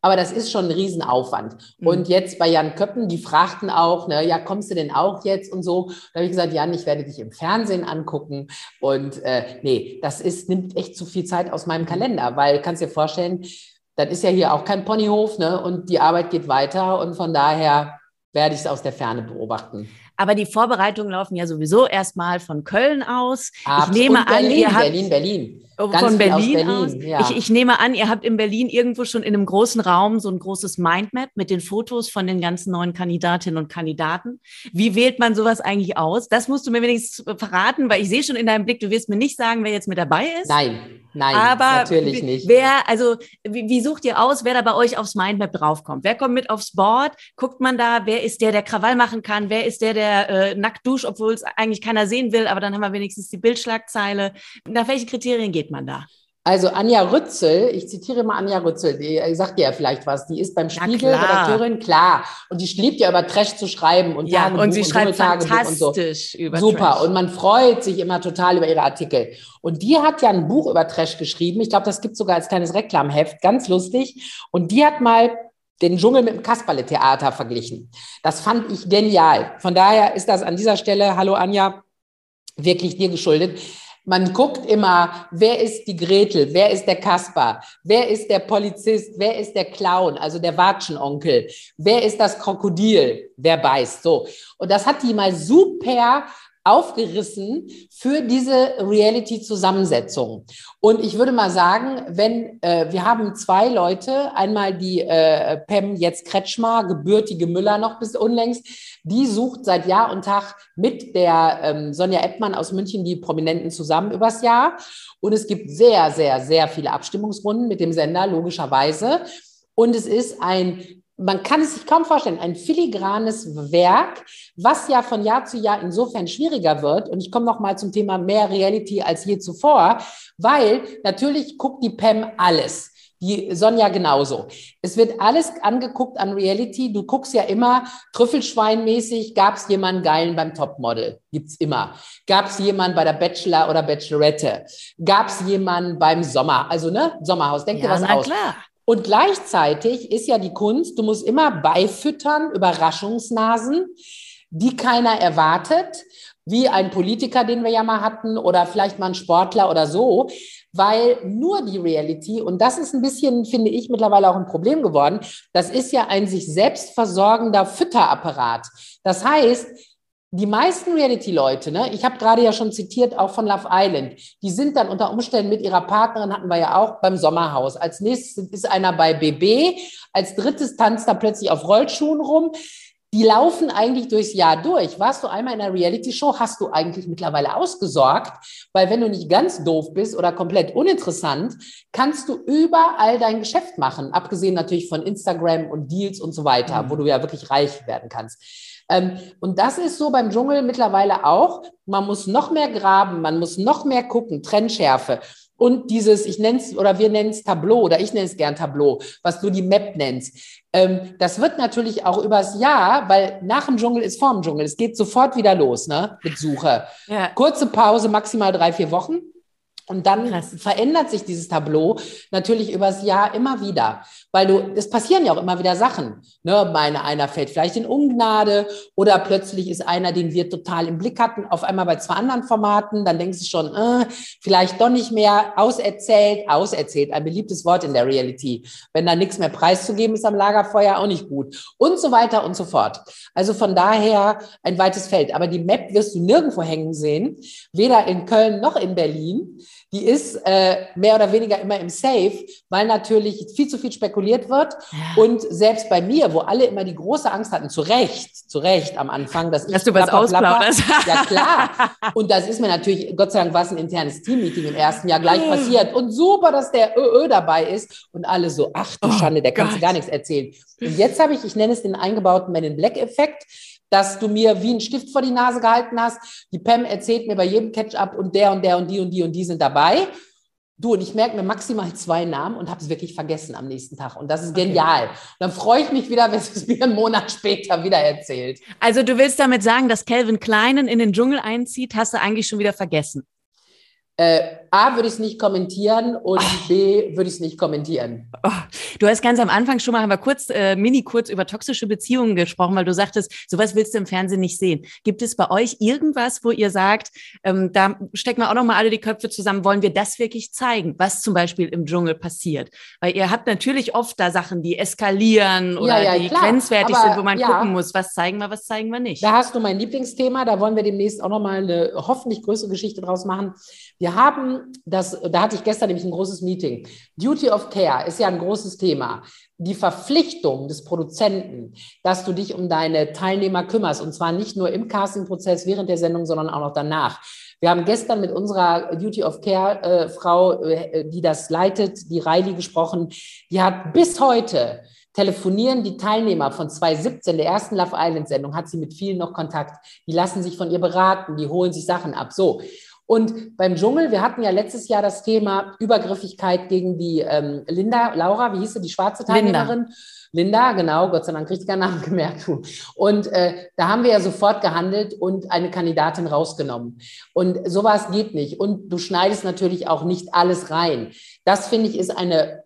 A: Aber das ist schon ein Riesenaufwand. Mhm. Und jetzt bei Jan Köppen, die fragten auch, ne, ja, kommst du denn auch jetzt und so? Da habe ich gesagt, Jan, ich werde dich im Fernsehen angucken. Und äh, nee, das ist, nimmt echt zu viel Zeit aus meinem Kalender, weil kannst dir vorstellen, das ist ja hier auch kein Ponyhof, ne? Und die Arbeit geht weiter. Und von daher werde ich es aus der Ferne beobachten.
B: Aber die Vorbereitungen laufen ja sowieso erstmal von Köln aus.
A: Absolut. Ich nehme Und an, Berlin, ihr habt Berlin, Berlin.
B: Ganz von Berlin, Berlin, aus. Ja. Ich, ich, nehme an, ihr habt in Berlin irgendwo schon in einem großen Raum so ein großes Mindmap mit den Fotos von den ganzen neuen Kandidatinnen und Kandidaten. Wie wählt man sowas eigentlich aus? Das musst du mir wenigstens verraten, weil ich sehe schon in deinem Blick, du wirst mir nicht sagen, wer jetzt mit dabei ist.
A: Nein, nein, aber natürlich nicht.
B: Wer, also wie, wie sucht ihr aus, wer da bei euch aufs Mindmap draufkommt? Wer kommt mit aufs Board? Guckt man da, wer ist der, der Krawall machen kann? Wer ist der, der äh, nackt duscht, obwohl es eigentlich keiner sehen will, aber dann haben wir wenigstens die Bildschlagzeile. Nach welchen Kriterien geht man da?
A: Also Anja Rützel, ich zitiere mal Anja Rützel, die sagt dir ja vielleicht was, die ist beim Spiegel klar. Redakteurin, klar. Und die liebt ja über Trash zu schreiben und
B: ja, und sie schreibt fantastisch
A: so. über Super. Trash. Und man freut sich immer total über ihre Artikel. Und die hat ja ein Buch über Trash geschrieben. Ich glaube, das gibt sogar als kleines Reklamheft, ganz lustig. Und die hat mal den Dschungel mit dem Kasperle-Theater verglichen. Das fand ich genial. Von daher ist das an dieser Stelle, hallo Anja, wirklich dir geschuldet. Man guckt immer, wer ist die Gretel, wer ist der Kasper, wer ist der Polizist, wer ist der Clown, also der Watschenonkel, wer ist das Krokodil, wer beißt, so. Und das hat die mal super aufgerissen für diese Reality-Zusammensetzung. Und ich würde mal sagen, wenn äh, wir haben zwei Leute, einmal die äh, Pem jetzt Kretschmer, gebürtige Müller noch bis unlängst, die sucht seit Jahr und Tag mit der ähm, Sonja Eppmann aus München die Prominenten zusammen übers Jahr. Und es gibt sehr, sehr, sehr viele Abstimmungsrunden mit dem Sender, logischerweise. Und es ist ein man kann es sich kaum vorstellen, ein filigranes Werk, was ja von Jahr zu Jahr insofern schwieriger wird. Und ich komme noch mal zum Thema mehr Reality als je zuvor, weil natürlich guckt die Pam alles. Die Sonja genauso. Es wird alles angeguckt an Reality. Du guckst ja immer Trüffelschweinmäßig. Gab es jemanden geilen beim Topmodel? Gibt's immer. Gab es jemanden bei der Bachelor oder Bachelorette? Gab es jemanden beim Sommer? Also ne Sommerhaus. Denk ja, dir was aus. Klar. Und gleichzeitig ist ja die Kunst, du musst immer beifüttern, Überraschungsnasen, die keiner erwartet. wie ein Politiker, den wir ja mal hatten, oder vielleicht mal ein Sportler oder so, weil nur die Reality, und das ist ein bisschen, finde ich, mittlerweile auch ein Problem geworden, das ist ja ein sich selbst versorgender Fütterapparat. Das heißt, die meisten Reality-Leute, ne, ich habe gerade ja schon zitiert, auch von Love Island, die sind dann unter Umständen mit ihrer Partnerin, hatten wir ja auch, beim Sommerhaus. Als nächstes ist einer bei BB, als drittes tanzt er plötzlich auf Rollschuhen rum die laufen eigentlich durchs Jahr durch. Warst du einmal in einer Reality-Show, hast du eigentlich mittlerweile ausgesorgt, weil wenn du nicht ganz doof bist oder komplett uninteressant, kannst du überall dein Geschäft machen, abgesehen natürlich von Instagram und Deals und so weiter, mhm. wo du ja wirklich reich werden kannst. Ähm, und das ist so beim Dschungel mittlerweile auch. Man muss noch mehr graben, man muss noch mehr gucken, Trennschärfe. Und dieses, ich nenne es, oder wir nennen es Tableau, oder ich nenne es gern Tableau, was du die Map nennst. Ähm, das wird natürlich auch übers Jahr, weil nach dem Dschungel ist vor dem Dschungel. Es geht sofort wieder los, ne, mit Suche. Ja. Kurze Pause, maximal drei, vier Wochen. Und dann Krass. verändert sich dieses Tableau natürlich übers Jahr immer wieder, weil du, es passieren ja auch immer wieder Sachen. Ne? Meine, einer fällt vielleicht in Ungnade oder plötzlich ist einer, den wir total im Blick hatten, auf einmal bei zwei anderen Formaten. Dann denkst du schon, äh, vielleicht doch nicht mehr auserzählt, auserzählt, ein beliebtes Wort in der Reality. Wenn da nichts mehr preiszugeben ist am Lagerfeuer, auch nicht gut. Und so weiter und so fort. Also von daher ein weites Feld. Aber die Map wirst du nirgendwo hängen sehen, weder in Köln noch in Berlin die ist äh, mehr oder weniger immer im Safe, weil natürlich viel zu viel spekuliert wird. Ja. Und selbst bei mir, wo alle immer die große Angst hatten, zu Recht, zu Recht am Anfang, dass, dass
B: ich du was ausplauderst.
A: Ja, klar. Und das ist mir natürlich, Gott sei Dank war es ein internes Teammeeting im ersten Jahr gleich passiert. Und super, dass der ÖÖ dabei ist. Und alle so, ach du oh, Schande, der kann gar nichts erzählen. Und jetzt habe ich, ich nenne es den eingebauten Men in Black-Effekt dass du mir wie einen Stift vor die Nase gehalten hast. Die Pam erzählt mir bei jedem Catch-up und der und der und die und die und die sind dabei. Du, und ich merke mir maximal zwei Namen und habe es wirklich vergessen am nächsten Tag. Und das ist genial. Okay. Dann freue ich mich wieder, wenn es mir einen Monat später wieder erzählt.
B: Also du willst damit sagen, dass Calvin Kleinen in den Dschungel einzieht, hast du eigentlich schon wieder vergessen.
A: Äh, A, würde ich es nicht kommentieren und oh. B, würde ich es nicht kommentieren.
B: Oh. Du hast ganz am Anfang schon mal, haben wir kurz, äh, mini kurz über toxische Beziehungen gesprochen, weil du sagtest, sowas willst du im Fernsehen nicht sehen. Gibt es bei euch irgendwas, wo ihr sagt, ähm, da stecken wir auch noch mal alle die Köpfe zusammen, wollen wir das wirklich zeigen, was zum Beispiel im Dschungel passiert? Weil ihr habt natürlich oft da Sachen, die eskalieren oder ja, ja, die klar. grenzwertig Aber, sind, wo man ja. gucken muss, was zeigen wir, was zeigen wir nicht.
A: Da hast du mein Lieblingsthema, da wollen wir demnächst auch noch mal eine hoffentlich größere Geschichte draus machen. Wir haben das, da hatte ich gestern nämlich ein großes Meeting. Duty of Care ist ja ein großes Thema. Die Verpflichtung des Produzenten, dass du dich um deine Teilnehmer kümmerst und zwar nicht nur im Castingprozess während der Sendung, sondern auch noch danach. Wir haben gestern mit unserer Duty of Care äh, Frau, äh, die das leitet, die Riley gesprochen. Die hat bis heute telefonieren die Teilnehmer von 2017, der ersten Love Island Sendung, hat sie mit vielen noch Kontakt. Die lassen sich von ihr beraten, die holen sich Sachen ab. So. Und beim Dschungel, wir hatten ja letztes Jahr das Thema Übergriffigkeit gegen die ähm, Linda, Laura, wie hieß sie, die schwarze Teilnehmerin? Linda. Linda, genau, Gott sei Dank richtiger Namen gemerkt. Und äh, da haben wir ja sofort gehandelt und eine Kandidatin rausgenommen. Und sowas geht nicht. Und du schneidest natürlich auch nicht alles rein. Das finde ich ist eine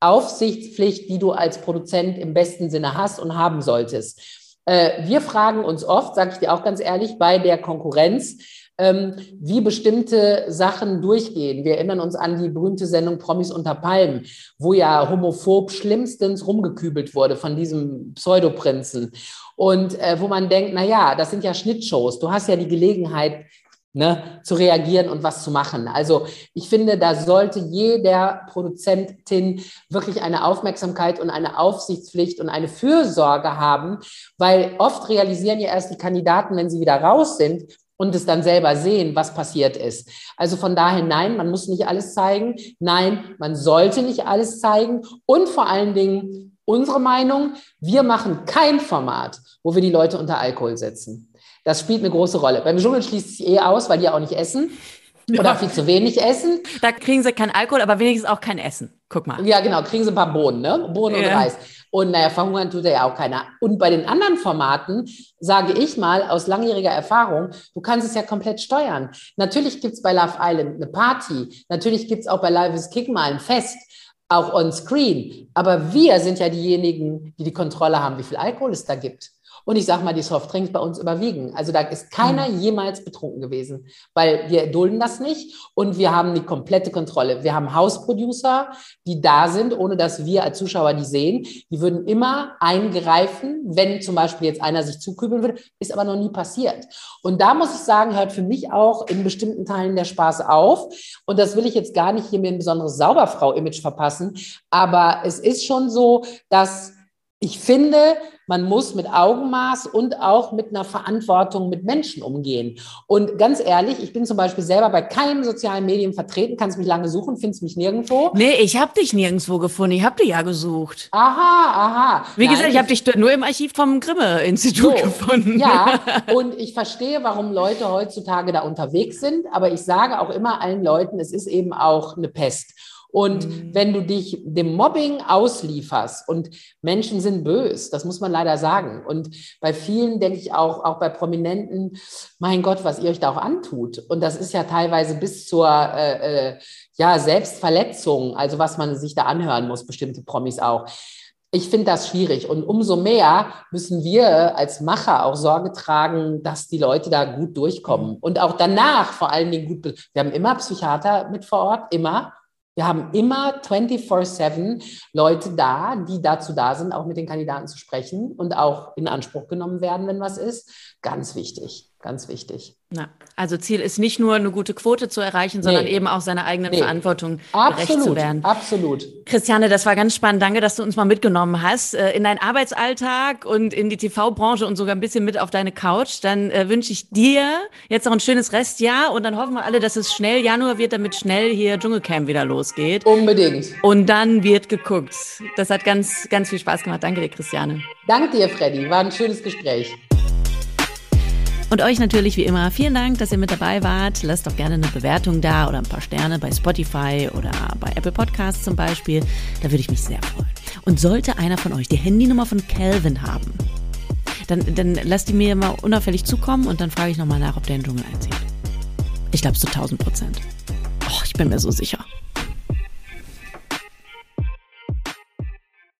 A: Aufsichtspflicht, die du als Produzent im besten Sinne hast und haben solltest. Äh, wir fragen uns oft, sage ich dir auch ganz ehrlich, bei der Konkurrenz, wie bestimmte Sachen durchgehen. Wir erinnern uns an die berühmte Sendung Promis unter Palmen, wo ja homophob schlimmstens rumgekübelt wurde von diesem Pseudoprinzen. Und äh, wo man denkt, na ja, das sind ja Schnittshows. Du hast ja die Gelegenheit, ne, zu reagieren und was zu machen. Also ich finde, da sollte jeder Produzentin wirklich eine Aufmerksamkeit und eine Aufsichtspflicht und eine Fürsorge haben, weil oft realisieren ja erst die Kandidaten, wenn sie wieder raus sind, und es dann selber sehen, was passiert ist. Also von daher, nein, man muss nicht alles zeigen. Nein, man sollte nicht alles zeigen. Und vor allen Dingen unsere Meinung, wir machen kein Format, wo wir die Leute unter Alkohol setzen. Das spielt eine große Rolle. Beim Dschungel schließt sich eh aus, weil die auch nicht essen. Oder viel zu wenig essen.
B: Da kriegen sie kein Alkohol, aber wenigstens auch kein Essen. Guck mal.
A: Ja, genau, kriegen sie ein paar Bohnen, ne? Bohnen ja. und Reis. Und naja, verhungern tut er ja auch keiner. Und bei den anderen Formaten sage ich mal aus langjähriger Erfahrung, du kannst es ja komplett steuern. Natürlich gibt es bei Love Island eine Party. Natürlich gibt es auch bei Live is Kick mal ein Fest auch on screen. Aber wir sind ja diejenigen, die die Kontrolle haben, wie viel Alkohol es da gibt. Und ich sage mal, die Softdrinks bei uns überwiegen. Also da ist keiner mhm. jemals betrunken gewesen, weil wir dulden das nicht und wir haben die komplette Kontrolle. Wir haben Hausproducer, die da sind, ohne dass wir als Zuschauer die sehen. Die würden immer eingreifen, wenn zum Beispiel jetzt einer sich zukübeln würde. Ist aber noch nie passiert. Und da muss ich sagen, hört für mich auch in bestimmten Teilen der Spaß auf. Und das will ich jetzt gar nicht hier mir ein besonderes Sauberfrau-Image verpassen. Aber es ist schon so, dass ich finde, man muss mit Augenmaß und auch mit einer Verantwortung mit Menschen umgehen. Und ganz ehrlich, ich bin zum Beispiel selber bei keinem sozialen Medien vertreten, kannst mich lange suchen, findest mich nirgendwo.
B: Nee, ich habe dich nirgendwo gefunden, ich habe dich ja gesucht.
A: Aha, aha.
B: Wie Nein, gesagt, ich habe dich nur im Archiv vom Grimme-Institut so, gefunden.
A: Ja, und ich verstehe, warum Leute heutzutage da unterwegs sind, aber ich sage auch immer allen Leuten, es ist eben auch eine Pest. Und mhm. wenn du dich dem Mobbing auslieferst und Menschen sind bös, das muss man leider sagen. Und bei vielen denke ich auch, auch bei Prominenten, mein Gott, was ihr euch da auch antut. Und das ist ja teilweise bis zur äh, äh, ja, Selbstverletzung, also was man sich da anhören muss, bestimmte Promis auch. Ich finde das schwierig und umso mehr müssen wir als Macher auch Sorge tragen, dass die Leute da gut durchkommen mhm. und auch danach vor allen Dingen gut. Wir haben immer Psychiater mit vor Ort, immer. Wir haben immer 24-7 Leute da, die dazu da sind, auch mit den Kandidaten zu sprechen und auch in Anspruch genommen werden, wenn was ist. Ganz wichtig, ganz wichtig.
B: Na, also Ziel ist nicht nur eine gute Quote zu erreichen, sondern nee. eben auch seiner eigenen nee. Verantwortung absolut, gerecht zu werden.
A: Absolut.
B: Christiane, das war ganz spannend. Danke, dass du uns mal mitgenommen hast äh, in deinen Arbeitsalltag und in die TV-Branche und sogar ein bisschen mit auf deine Couch. Dann äh, wünsche ich dir jetzt noch ein schönes Restjahr und dann hoffen wir alle, dass es schnell Januar wird, damit schnell hier Dschungelcamp wieder losgeht.
A: Unbedingt.
B: Und dann wird geguckt. Das hat ganz, ganz viel Spaß gemacht. Danke dir, Christiane.
A: Danke dir, Freddy. War ein schönes Gespräch.
B: Und euch natürlich wie immer vielen Dank, dass ihr mit dabei wart. Lasst doch gerne eine Bewertung da oder ein paar Sterne bei Spotify oder bei Apple Podcasts zum Beispiel. Da würde ich mich sehr freuen. Und sollte einer von euch die Handynummer von Calvin haben, dann, dann lasst die mir mal unauffällig zukommen und dann frage ich nochmal nach, ob der in den Dschungel einzieht. Ich glaube es zu 1000 Prozent. Oh, ich bin mir so sicher.